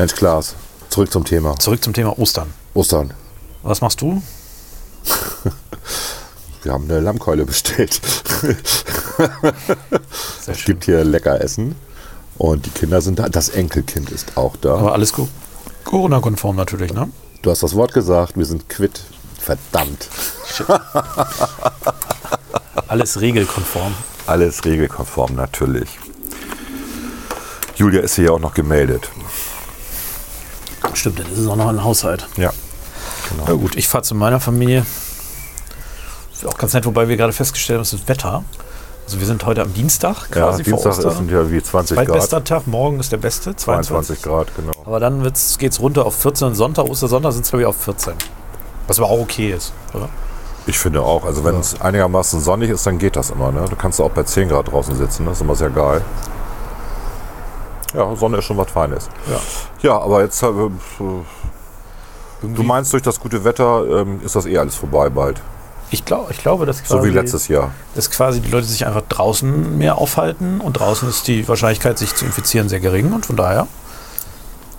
[SPEAKER 2] Mensch, Klaas, zurück zum Thema.
[SPEAKER 1] Zurück zum Thema Ostern.
[SPEAKER 2] Ostern.
[SPEAKER 1] Was machst du?
[SPEAKER 2] Wir haben eine Lammkeule bestellt. Es gibt hier lecker Essen. Und die Kinder sind da. Das Enkelkind ist auch da.
[SPEAKER 1] Aber alles co- Corona-konform natürlich, ne?
[SPEAKER 2] Du hast das Wort gesagt, wir sind quitt. Verdammt.
[SPEAKER 1] Alles regelkonform.
[SPEAKER 2] Alles regelkonform, natürlich. Julia ist hier auch noch gemeldet.
[SPEAKER 1] Stimmt, dann ist es auch noch ein Haushalt.
[SPEAKER 2] Ja.
[SPEAKER 1] Ja gut, ich fahre zu meiner Familie. Ist auch ganz nett, wobei wir gerade festgestellt haben, es ist Wetter. Also wir sind heute am Dienstag
[SPEAKER 2] Ja,
[SPEAKER 1] quasi vor
[SPEAKER 2] Dienstag
[SPEAKER 1] Ostern.
[SPEAKER 2] sind ja wie 20 Grad.
[SPEAKER 1] Zweitbester Tag, morgen ist der beste, 22.
[SPEAKER 2] 22 Grad, genau.
[SPEAKER 1] Aber dann geht es runter auf 14 und Sonntag, Ostersonntag sind es glaube ich auf 14. Was aber auch okay ist, oder?
[SPEAKER 2] Ich finde auch, also wenn es einigermaßen sonnig ist, dann geht das immer. Ne? Du kannst auch bei 10 Grad draußen sitzen, das ist immer sehr geil. Ja, Sonne ist schon was Feines.
[SPEAKER 1] Ja.
[SPEAKER 2] Ja, aber jetzt, äh, äh, du meinst, durch das gute Wetter ähm, ist das eh alles vorbei bald.
[SPEAKER 1] Ich, glaub, ich glaube, dass
[SPEAKER 2] So
[SPEAKER 1] quasi,
[SPEAKER 2] wie letztes Jahr.
[SPEAKER 1] dass quasi die Leute sich einfach draußen mehr aufhalten und draußen ist die Wahrscheinlichkeit, sich zu infizieren, sehr gering und von daher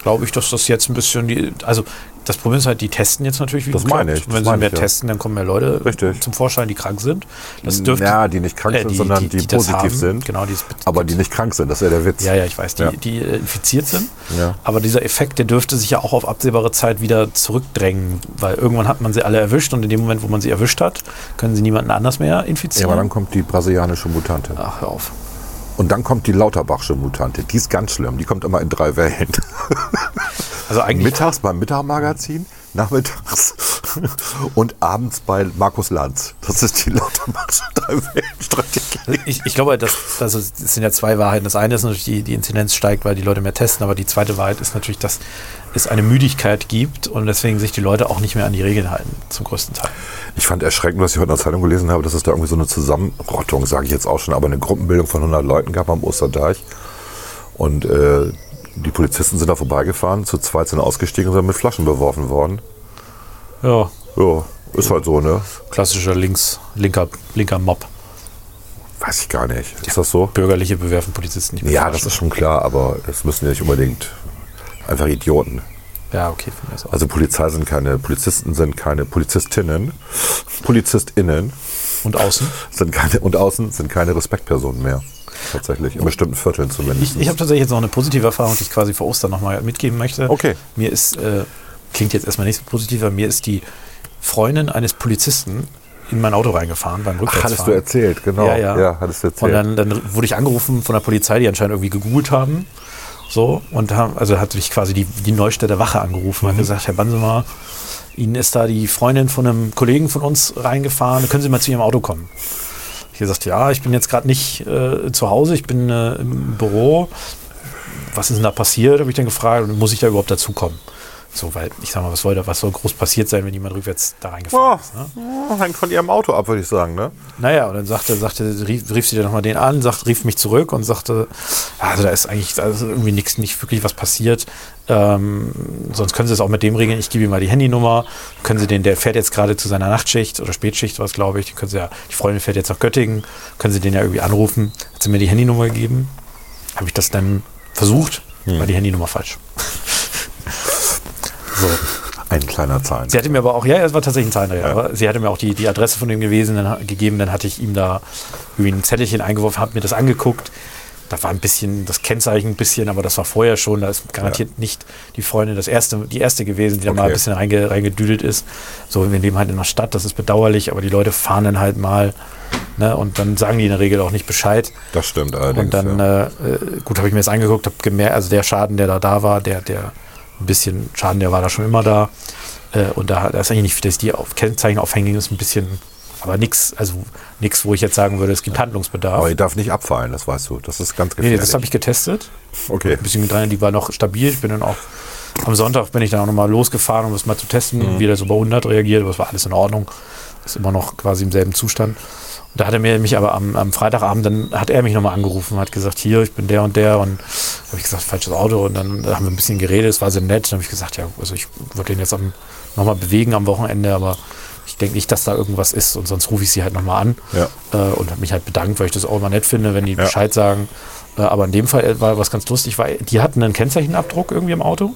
[SPEAKER 1] glaube ich, dass das jetzt ein bisschen die, also das Problem ist halt, die testen jetzt natürlich wie
[SPEAKER 2] Das meine ich,
[SPEAKER 1] Und
[SPEAKER 2] das
[SPEAKER 1] wenn sie mehr
[SPEAKER 2] ich, ja.
[SPEAKER 1] testen, dann kommen mehr Leute
[SPEAKER 2] Richtig.
[SPEAKER 1] zum Vorschein, die krank sind. Das dürfte,
[SPEAKER 2] ja, die nicht krank
[SPEAKER 1] äh,
[SPEAKER 2] sind, sondern die,
[SPEAKER 1] das
[SPEAKER 2] positiv
[SPEAKER 1] haben.
[SPEAKER 2] sind.
[SPEAKER 1] Genau, die es
[SPEAKER 2] Aber die nicht krank sind, das ist ja der Witz.
[SPEAKER 1] Ja, ja, ich weiß, die,
[SPEAKER 2] Ja.
[SPEAKER 1] die äh, infiziert sind.
[SPEAKER 2] Ja.
[SPEAKER 1] Aber dieser Effekt, der dürfte sich ja auch auf absehbare Zeit wieder zurückdrängen, weil irgendwann hat man sie alle erwischt und in dem Moment, wo man sie erwischt hat, können sie niemanden anders mehr
[SPEAKER 2] Ja,
[SPEAKER 1] infizieren.
[SPEAKER 2] aber dann kommt die brasilianische Mutante.
[SPEAKER 1] Ach, hör auf.
[SPEAKER 2] Und dann kommt die Lauterbachsche Mutante. Die ist ganz schlimm. Die kommt immer in drei Wellen.
[SPEAKER 1] Also eigentlich,
[SPEAKER 2] Mittags beim Mittagmagazin, nachmittags und abends bei Markus Lanz. Das ist die Lauterbachsche Drei-Wellen-Strategie.
[SPEAKER 1] ich, ich glaube, das, also, das sind ja zwei Wahrheiten. Das eine ist natürlich, die, die Inzidenz steigt, weil die Leute mehr testen, aber die zweite Wahrheit ist natürlich, dass es eine Müdigkeit gibt und deswegen sich die Leute auch nicht mehr an die Regeln halten, zum größten Teil.
[SPEAKER 2] Ich fand erschreckend, was ich heute in der Zeitung gelesen habe, dass es da irgendwie so eine Zusammenrottung, sage ich jetzt auch schon, aber eine Gruppenbildung von 100 Leuten gab am Osterdeich. Und äh, die Polizisten sind da vorbeigefahren, zu zweit sind ausgestiegen und sind mit Flaschen beworfen worden.
[SPEAKER 1] Ja,
[SPEAKER 2] Ja, ist halt so, ne?
[SPEAKER 1] klassischer links, linker, linker Mob.
[SPEAKER 2] Weiß ich gar nicht. Ist das so?
[SPEAKER 1] Bürgerliche bewerfen Polizisten nicht mehr.
[SPEAKER 2] Ja, das ist schon klar, aber es müssen ja nicht unbedingt einfach Idioten.
[SPEAKER 1] Ja, okay, von mir auch.
[SPEAKER 2] Also Polizei sind keine, Polizisten sind keine Polizistinnen, PolizistInnen
[SPEAKER 1] Und außen?
[SPEAKER 2] sind keine, und außen sind keine Respektpersonen mehr. Tatsächlich, in bestimmten Vierteln zumindest.
[SPEAKER 1] Ich, ich habe tatsächlich jetzt noch eine positive Erfahrung, die ich quasi vor Ostern nochmal mitgeben möchte.
[SPEAKER 2] Okay.
[SPEAKER 1] Mir ist, äh, klingt jetzt erstmal nicht so positiv, aber mir ist die Freundin eines Polizisten in mein Auto reingefahren beim
[SPEAKER 2] Ach,
[SPEAKER 1] Rückwärtsfahren.
[SPEAKER 2] hattest du erzählt, genau.
[SPEAKER 1] Ja, ja.
[SPEAKER 2] hattest du
[SPEAKER 1] Und
[SPEAKER 2] erzählt.
[SPEAKER 1] dann, dann wurde ich angerufen von der Polizei, die anscheinend irgendwie gegoogelt haben. So, und haben, also hat mich quasi die, die Neustädter Wache angerufen und hat gesagt, Herr Bansemer, Ihnen ist da die Freundin von einem Kollegen von uns reingefahren, können Sie mal zu Ihrem Auto kommen? Ich gesagt, ja, ich bin jetzt gerade nicht äh, zu Hause, ich bin äh, im Büro. Was ist denn da passiert, habe ich dann gefragt. Muss ich da überhaupt dazukommen? So, weil ich sag mal, was soll da, was soll groß passiert sein, wenn jemand rückwärts da reingefahren
[SPEAKER 2] Oh,
[SPEAKER 1] ist? Ne?
[SPEAKER 2] oh, hängt von ihrem Auto ab, würde ich sagen. Ne?
[SPEAKER 1] Naja, und dann sagte, sagte, rief, rief sie dann nochmal den an, sagt, rief mich zurück und sagte, also da ist eigentlich da ist irgendwie nichts, nicht wirklich was passiert. Ähm, sonst können Sie es auch mit dem regeln. Ich gebe ihm mal die Handynummer. Können Sie den, der fährt jetzt gerade zu seiner Nachtschicht oder Spätschicht, was glaube ich. Den können Sie ja, die Freundin fährt jetzt nach Göttingen. Können Sie den ja irgendwie anrufen. Hat sie mir die Handynummer gegeben. Habe ich das dann versucht, war die Handynummer falsch. So.
[SPEAKER 2] Ein kleiner Zahlen.
[SPEAKER 1] Sie hatte mir aber auch, ja, es war tatsächlich ein Zahlendreher,
[SPEAKER 2] Ja.
[SPEAKER 1] aber sie hatte mir auch die, die Adresse von dem gewesen, dann, gegeben, dann hatte ich ihm da irgendwie ein Zettelchen eingeworfen, habe mir das angeguckt. Da war ein bisschen das Kennzeichen ein bisschen, aber das war vorher schon. Da ist garantiert nicht die Freundin das erste, die erste gewesen, die da mal ein
[SPEAKER 2] Okay.
[SPEAKER 1] bisschen reinge, reingedüdelt ist. So, wir leben halt in der Stadt, das ist bedauerlich, aber die Leute fahren dann halt mal. Ne, und dann sagen die in der Regel auch nicht Bescheid.
[SPEAKER 2] Das stimmt allerdings.
[SPEAKER 1] Und dann,
[SPEAKER 2] ja.
[SPEAKER 1] äh, äh, gut, habe ich mir das angeguckt, habe gemerkt, also der Schaden, der da da war, der, der ein bisschen Schaden, der war da schon immer da. Äh, und da, da ist eigentlich nicht, dass die auf Kennzeichen aufhängen, ist ein bisschen, aber nichts, also nichts, wo ich jetzt sagen würde, es gibt Handlungsbedarf.
[SPEAKER 2] Aber ihr darf nicht abfallen, das weißt du. Das ist ganz gefährlich.
[SPEAKER 1] nee, das habe ich getestet.
[SPEAKER 2] okay.
[SPEAKER 1] Ein bisschen dran, die war noch stabil. Ich bin dann auch am Sonntag bin ich dann auch nochmal losgefahren, um das mal zu testen,
[SPEAKER 2] Mhm.
[SPEAKER 1] wie der so bei 100 reagiert, aber es war alles in Ordnung. Ist immer noch quasi im selben Zustand. Da hat er mir mich aber am, am Freitagabend, dann hat er mich nochmal angerufen, hat gesagt, hier, ich bin der und der und habe ich gesagt, falsches Auto und dann haben wir ein bisschen geredet, es war sehr nett. Dann habe ich gesagt, ja, also ich würde den jetzt nochmal bewegen am Wochenende, aber ich denke nicht, dass da irgendwas ist und sonst rufe ich sie halt nochmal an
[SPEAKER 2] Ja.
[SPEAKER 1] äh, und habe mich halt bedankt, weil ich das auch immer nett finde, wenn die
[SPEAKER 2] Ja.
[SPEAKER 1] Bescheid sagen. Äh, aber in dem Fall war was ganz lustig, weil die hatten einen Kennzeichenabdruck irgendwie im Auto,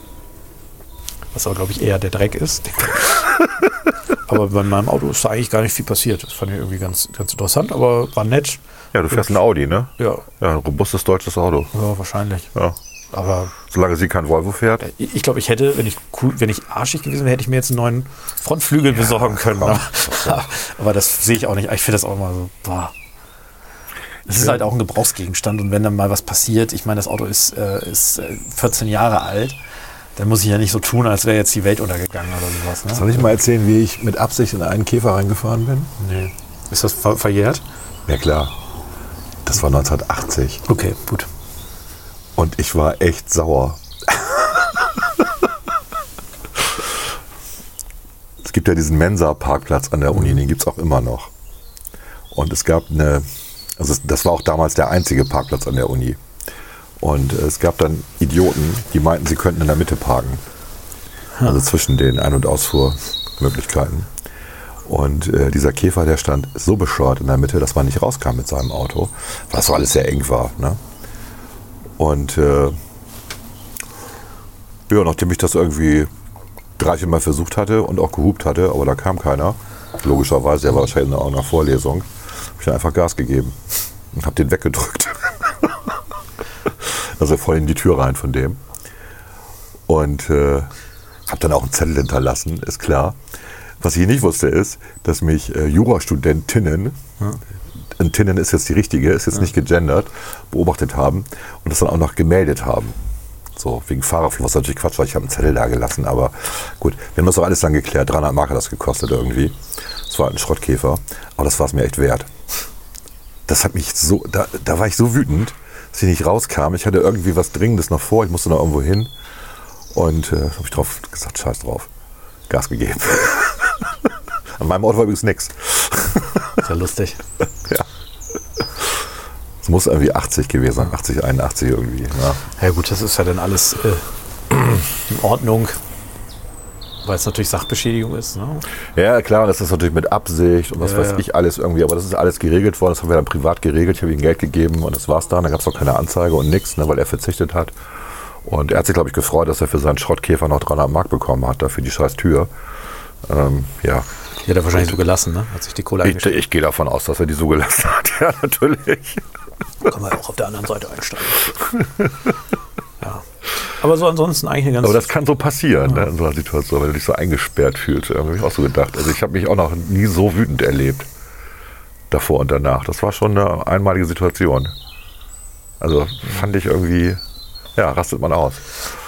[SPEAKER 1] was aber glaube ich eher der Dreck ist. aber bei meinem Auto ist da eigentlich gar nicht viel passiert. Das fand ich irgendwie ganz, ganz interessant, aber war nett.
[SPEAKER 2] Ja, du fährst ein Audi, ne?
[SPEAKER 1] Ja,
[SPEAKER 2] Ja, ein robustes deutsches Auto.
[SPEAKER 1] ja wahrscheinlich.
[SPEAKER 2] Ja.
[SPEAKER 1] Aber
[SPEAKER 2] Solange sie kein Volvo fährt.
[SPEAKER 1] ich glaube, ich hätte, wenn ich cool, wenn ich arschig gewesen wäre, hätte ich mir jetzt einen neuen Frontflügel besorgen können.
[SPEAKER 2] komm.
[SPEAKER 1] Aber, aber das sehe ich auch nicht. Ich finde das auch immer so, boah. Das ist halt auch ein Gebrauchsgegenstand und wenn dann mal was passiert, ich meine, das Auto ist, äh, ist äh, 14 Jahre alt, dann muss ich ja nicht so tun, als wäre jetzt die Welt untergegangen oder sowas. Ne?
[SPEAKER 2] Soll ich mal erzählen, wie ich mit Absicht in einen Käfer reingefahren bin?
[SPEAKER 1] Nee. Ist das ver verjährt?
[SPEAKER 2] Ja klar. Das war 1980
[SPEAKER 1] Okay, gut.
[SPEAKER 2] und ich war echt sauer. es gibt ja diesen Mensa-Parkplatz an der Uni, den gibt es auch immer noch. Und es gab eine, also das war auch damals der einzige Parkplatz an der Uni. Und es gab dann Idioten, die meinten, sie könnten in der Mitte parken. Also zwischen den Ein- und Ausfuhrmöglichkeiten. Und äh, dieser Käfer, der stand so bescheuert in der Mitte, dass man nicht rauskam mit seinem Auto, weil es so alles sehr eng war. Ne? Und äh, ja, nachdem ich das irgendwie drei, vier Mal versucht hatte und auch gehupt hatte, aber da kam keiner, logischerweise, der war wahrscheinlich auch nach Vorlesung, habe ich dann einfach Gas gegeben und habe den weggedrückt. also voll in die Tür rein von dem. Und äh, habe dann auch einen Zettel hinterlassen, ist klar. Was ich nicht wusste, ist, dass mich äh, Jurastudentinnen, und Tinnen ist jetzt die richtige, ist jetzt nicht gegendert, beobachtet haben und das dann auch noch gemeldet haben. So, wegen Fahrerflucht, was natürlich Quatsch war, ich habe einen Zettel da gelassen, aber gut, wir haben das doch alles dann geklärt. 300 Mark hat das gekostet irgendwie. Das war ein Schrottkäfer, aber das war es mir echt wert. Das hat mich so, da, da war ich so wütend, dass ich nicht rauskam. Ich hatte irgendwie was Dringendes noch vor, ich musste noch irgendwo hin und äh, habe ich drauf gesagt, scheiß drauf. Gas gegeben. An meinem Ort war übrigens nichts.
[SPEAKER 1] Ist ja lustig.
[SPEAKER 2] Es muss irgendwie 80 gewesen sein, 80, 81 irgendwie. Ja.
[SPEAKER 1] Ja gut, das ist ja dann alles äh, in Ordnung, weil es natürlich Sachbeschädigung ist. Ne?
[SPEAKER 2] Ja, klar, das ist natürlich mit Absicht und was
[SPEAKER 1] Ja,
[SPEAKER 2] weiß
[SPEAKER 1] ja.
[SPEAKER 2] ich alles irgendwie, aber das ist alles geregelt worden, das haben wir dann privat geregelt, ich habe ihm Geld gegeben und das war's dann, da gab es auch keine Anzeige und nichts, ne, weil er verzichtet hat. Und er hat sich, glaube ich, gefreut, dass er für seinen Schrottkäfer noch 300 Mark bekommen hat, dafür die scheiß Tür. Ähm, ja,
[SPEAKER 1] Die hat er wahrscheinlich so gelassen, ne? Hat sich die Kohle
[SPEAKER 2] ich, ich gehe davon aus, dass er die so gelassen hat, ja, natürlich.
[SPEAKER 1] Kann man ja auch auf der anderen Seite einsteigen. ja. Aber so ansonsten eigentlich eine ganz.
[SPEAKER 2] Aber das kann so passieren, ne, in so einer Situation, wenn du dich so eingesperrt fühlst. Irgendwie habe ich auch so gedacht. Also ich habe mich auch noch nie so wütend erlebt. Davor und danach. Das war schon eine einmalige Situation. Also fand ich irgendwie, ja, rastet man aus.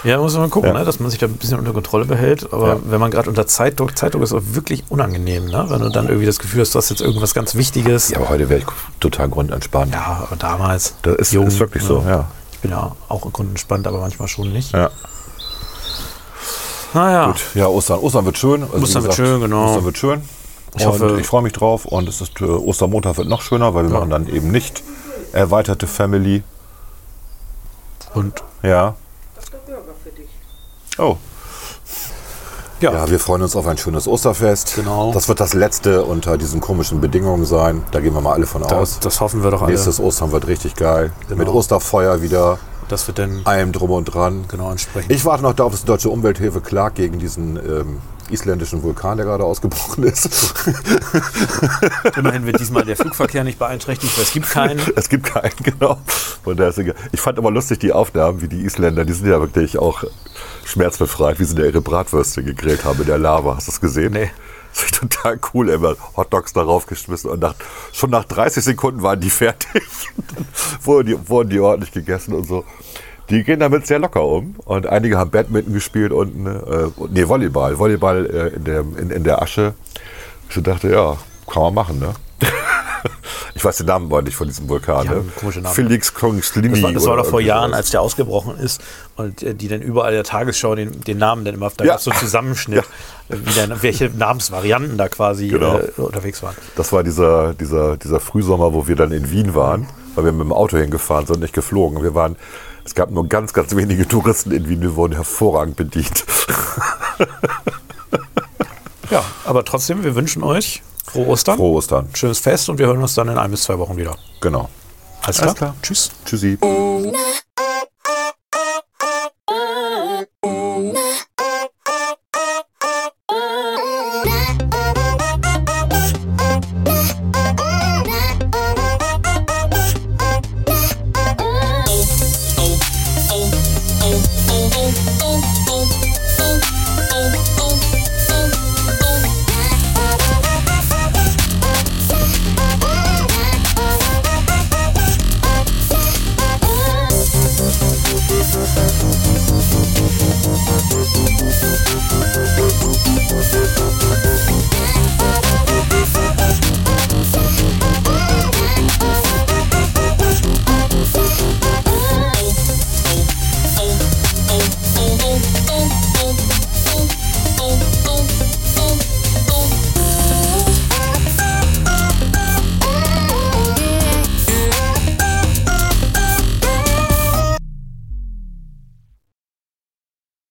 [SPEAKER 1] Ja, muss man gucken,
[SPEAKER 2] Ja.
[SPEAKER 1] ne, dass man sich da ein bisschen unter Kontrolle behält. Aber
[SPEAKER 2] Ja.
[SPEAKER 1] wenn man gerade unter Zeitdruck, Zeitdruck ist auch wirklich unangenehm, ne? wenn du dann irgendwie das Gefühl hast, du hast jetzt irgendwas ganz Wichtiges.
[SPEAKER 2] Ja, aber heute wäre ich total grundentspannt.
[SPEAKER 1] Ja, aber damals.
[SPEAKER 2] Das ist,
[SPEAKER 1] jung,
[SPEAKER 2] ist wirklich
[SPEAKER 1] ne?
[SPEAKER 2] so, ja.
[SPEAKER 1] Ich bin ja auch grundentspannt, aber manchmal schon nicht.
[SPEAKER 2] ja.
[SPEAKER 1] Naja,
[SPEAKER 2] Gut, ja, Ostern. Ostern wird schön. Also,
[SPEAKER 1] Ostern wird schön, genau.
[SPEAKER 2] Ostern wird schön.
[SPEAKER 1] Ich
[SPEAKER 2] und
[SPEAKER 1] hoffe-
[SPEAKER 2] ich freue mich drauf. Und es ist, äh, Ostermontag wird noch schöner, weil wir machen dann eben nicht erweiterte Family.
[SPEAKER 1] und
[SPEAKER 2] Ja. Oh.
[SPEAKER 1] Ja,
[SPEAKER 2] Ja, wir freuen uns auf ein schönes Osterfest.
[SPEAKER 1] Genau.
[SPEAKER 2] Das wird das letzte unter diesen komischen Bedingungen sein. Da gehen wir mal alle von
[SPEAKER 1] das,
[SPEAKER 2] aus.
[SPEAKER 1] das hoffen wir doch alle.
[SPEAKER 2] Nächstes Ostern wird richtig geil.
[SPEAKER 1] Genau.
[SPEAKER 2] Mit Osterfeuer wieder,
[SPEAKER 1] Das wird dann
[SPEAKER 2] allem drum und dran.
[SPEAKER 1] genau entsprechend.
[SPEAKER 2] Ich warte noch darauf, dass die Deutsche Umwelthilfe klagt gegen diesen ähm, isländischen Vulkan, der gerade ausgebrochen ist.
[SPEAKER 1] Immerhin wird diesmal der Flugverkehr nicht beeinträchtigt, weil es gibt keinen.
[SPEAKER 2] es gibt keinen, genau. Und der ist egal. Ich fand immer lustig die Aufnahmen, wie die Isländer, die sind ja wirklich auch schmerzbefreit, wie sie da ihre Bratwürste gegrillt haben in der Lava. Hast du das gesehen?
[SPEAKER 1] Nee.
[SPEAKER 2] Das ist total cool, immer Hotdogs darauf geschmissen und nach, schon nach 30 Sekunden waren die fertig. Wurden die, wurden die ordentlich gegessen und so. Die gehen damit sehr locker um. Und einige haben Badminton gespielt unten. Äh, nee, Volleyball. Volleyball äh, in, der, in, in der Asche. Ich dachte, ja, kann man machen, ne? ich weiß den Namen aber nicht von diesem Vulkan. Ne?
[SPEAKER 1] haben komische Namen.
[SPEAKER 2] Felix Kongslini.
[SPEAKER 1] Das war, das war doch vor Jahren, als der ausgebrochen ist und äh, die dann überall der Tagesschau den, den Namen dann immer, da
[SPEAKER 2] Ja.
[SPEAKER 1] gab es so einen Zusammenschnitt, äh, wie dann, welche Namensvarianten da quasi
[SPEAKER 2] Genau.
[SPEAKER 1] äh, unterwegs waren.
[SPEAKER 2] Das war dieser, dieser, dieser Frühsommer, wo wir dann in Wien waren, weil wir mit dem Auto hingefahren sind, nicht geflogen. Wir waren, es gab nur ganz, ganz wenige Touristen in Wien, wir wurden hervorragend bedient.
[SPEAKER 1] Ja, aber trotzdem, wir wünschen euch frohe Ostern,
[SPEAKER 2] Frohe Ostern.
[SPEAKER 1] schönes Fest und wir hören uns dann in ein bis zwei Wochen wieder.
[SPEAKER 2] Genau.
[SPEAKER 1] Alles
[SPEAKER 2] Alles
[SPEAKER 1] klar?
[SPEAKER 2] klar.
[SPEAKER 1] Tschüss.
[SPEAKER 2] Tschüssi.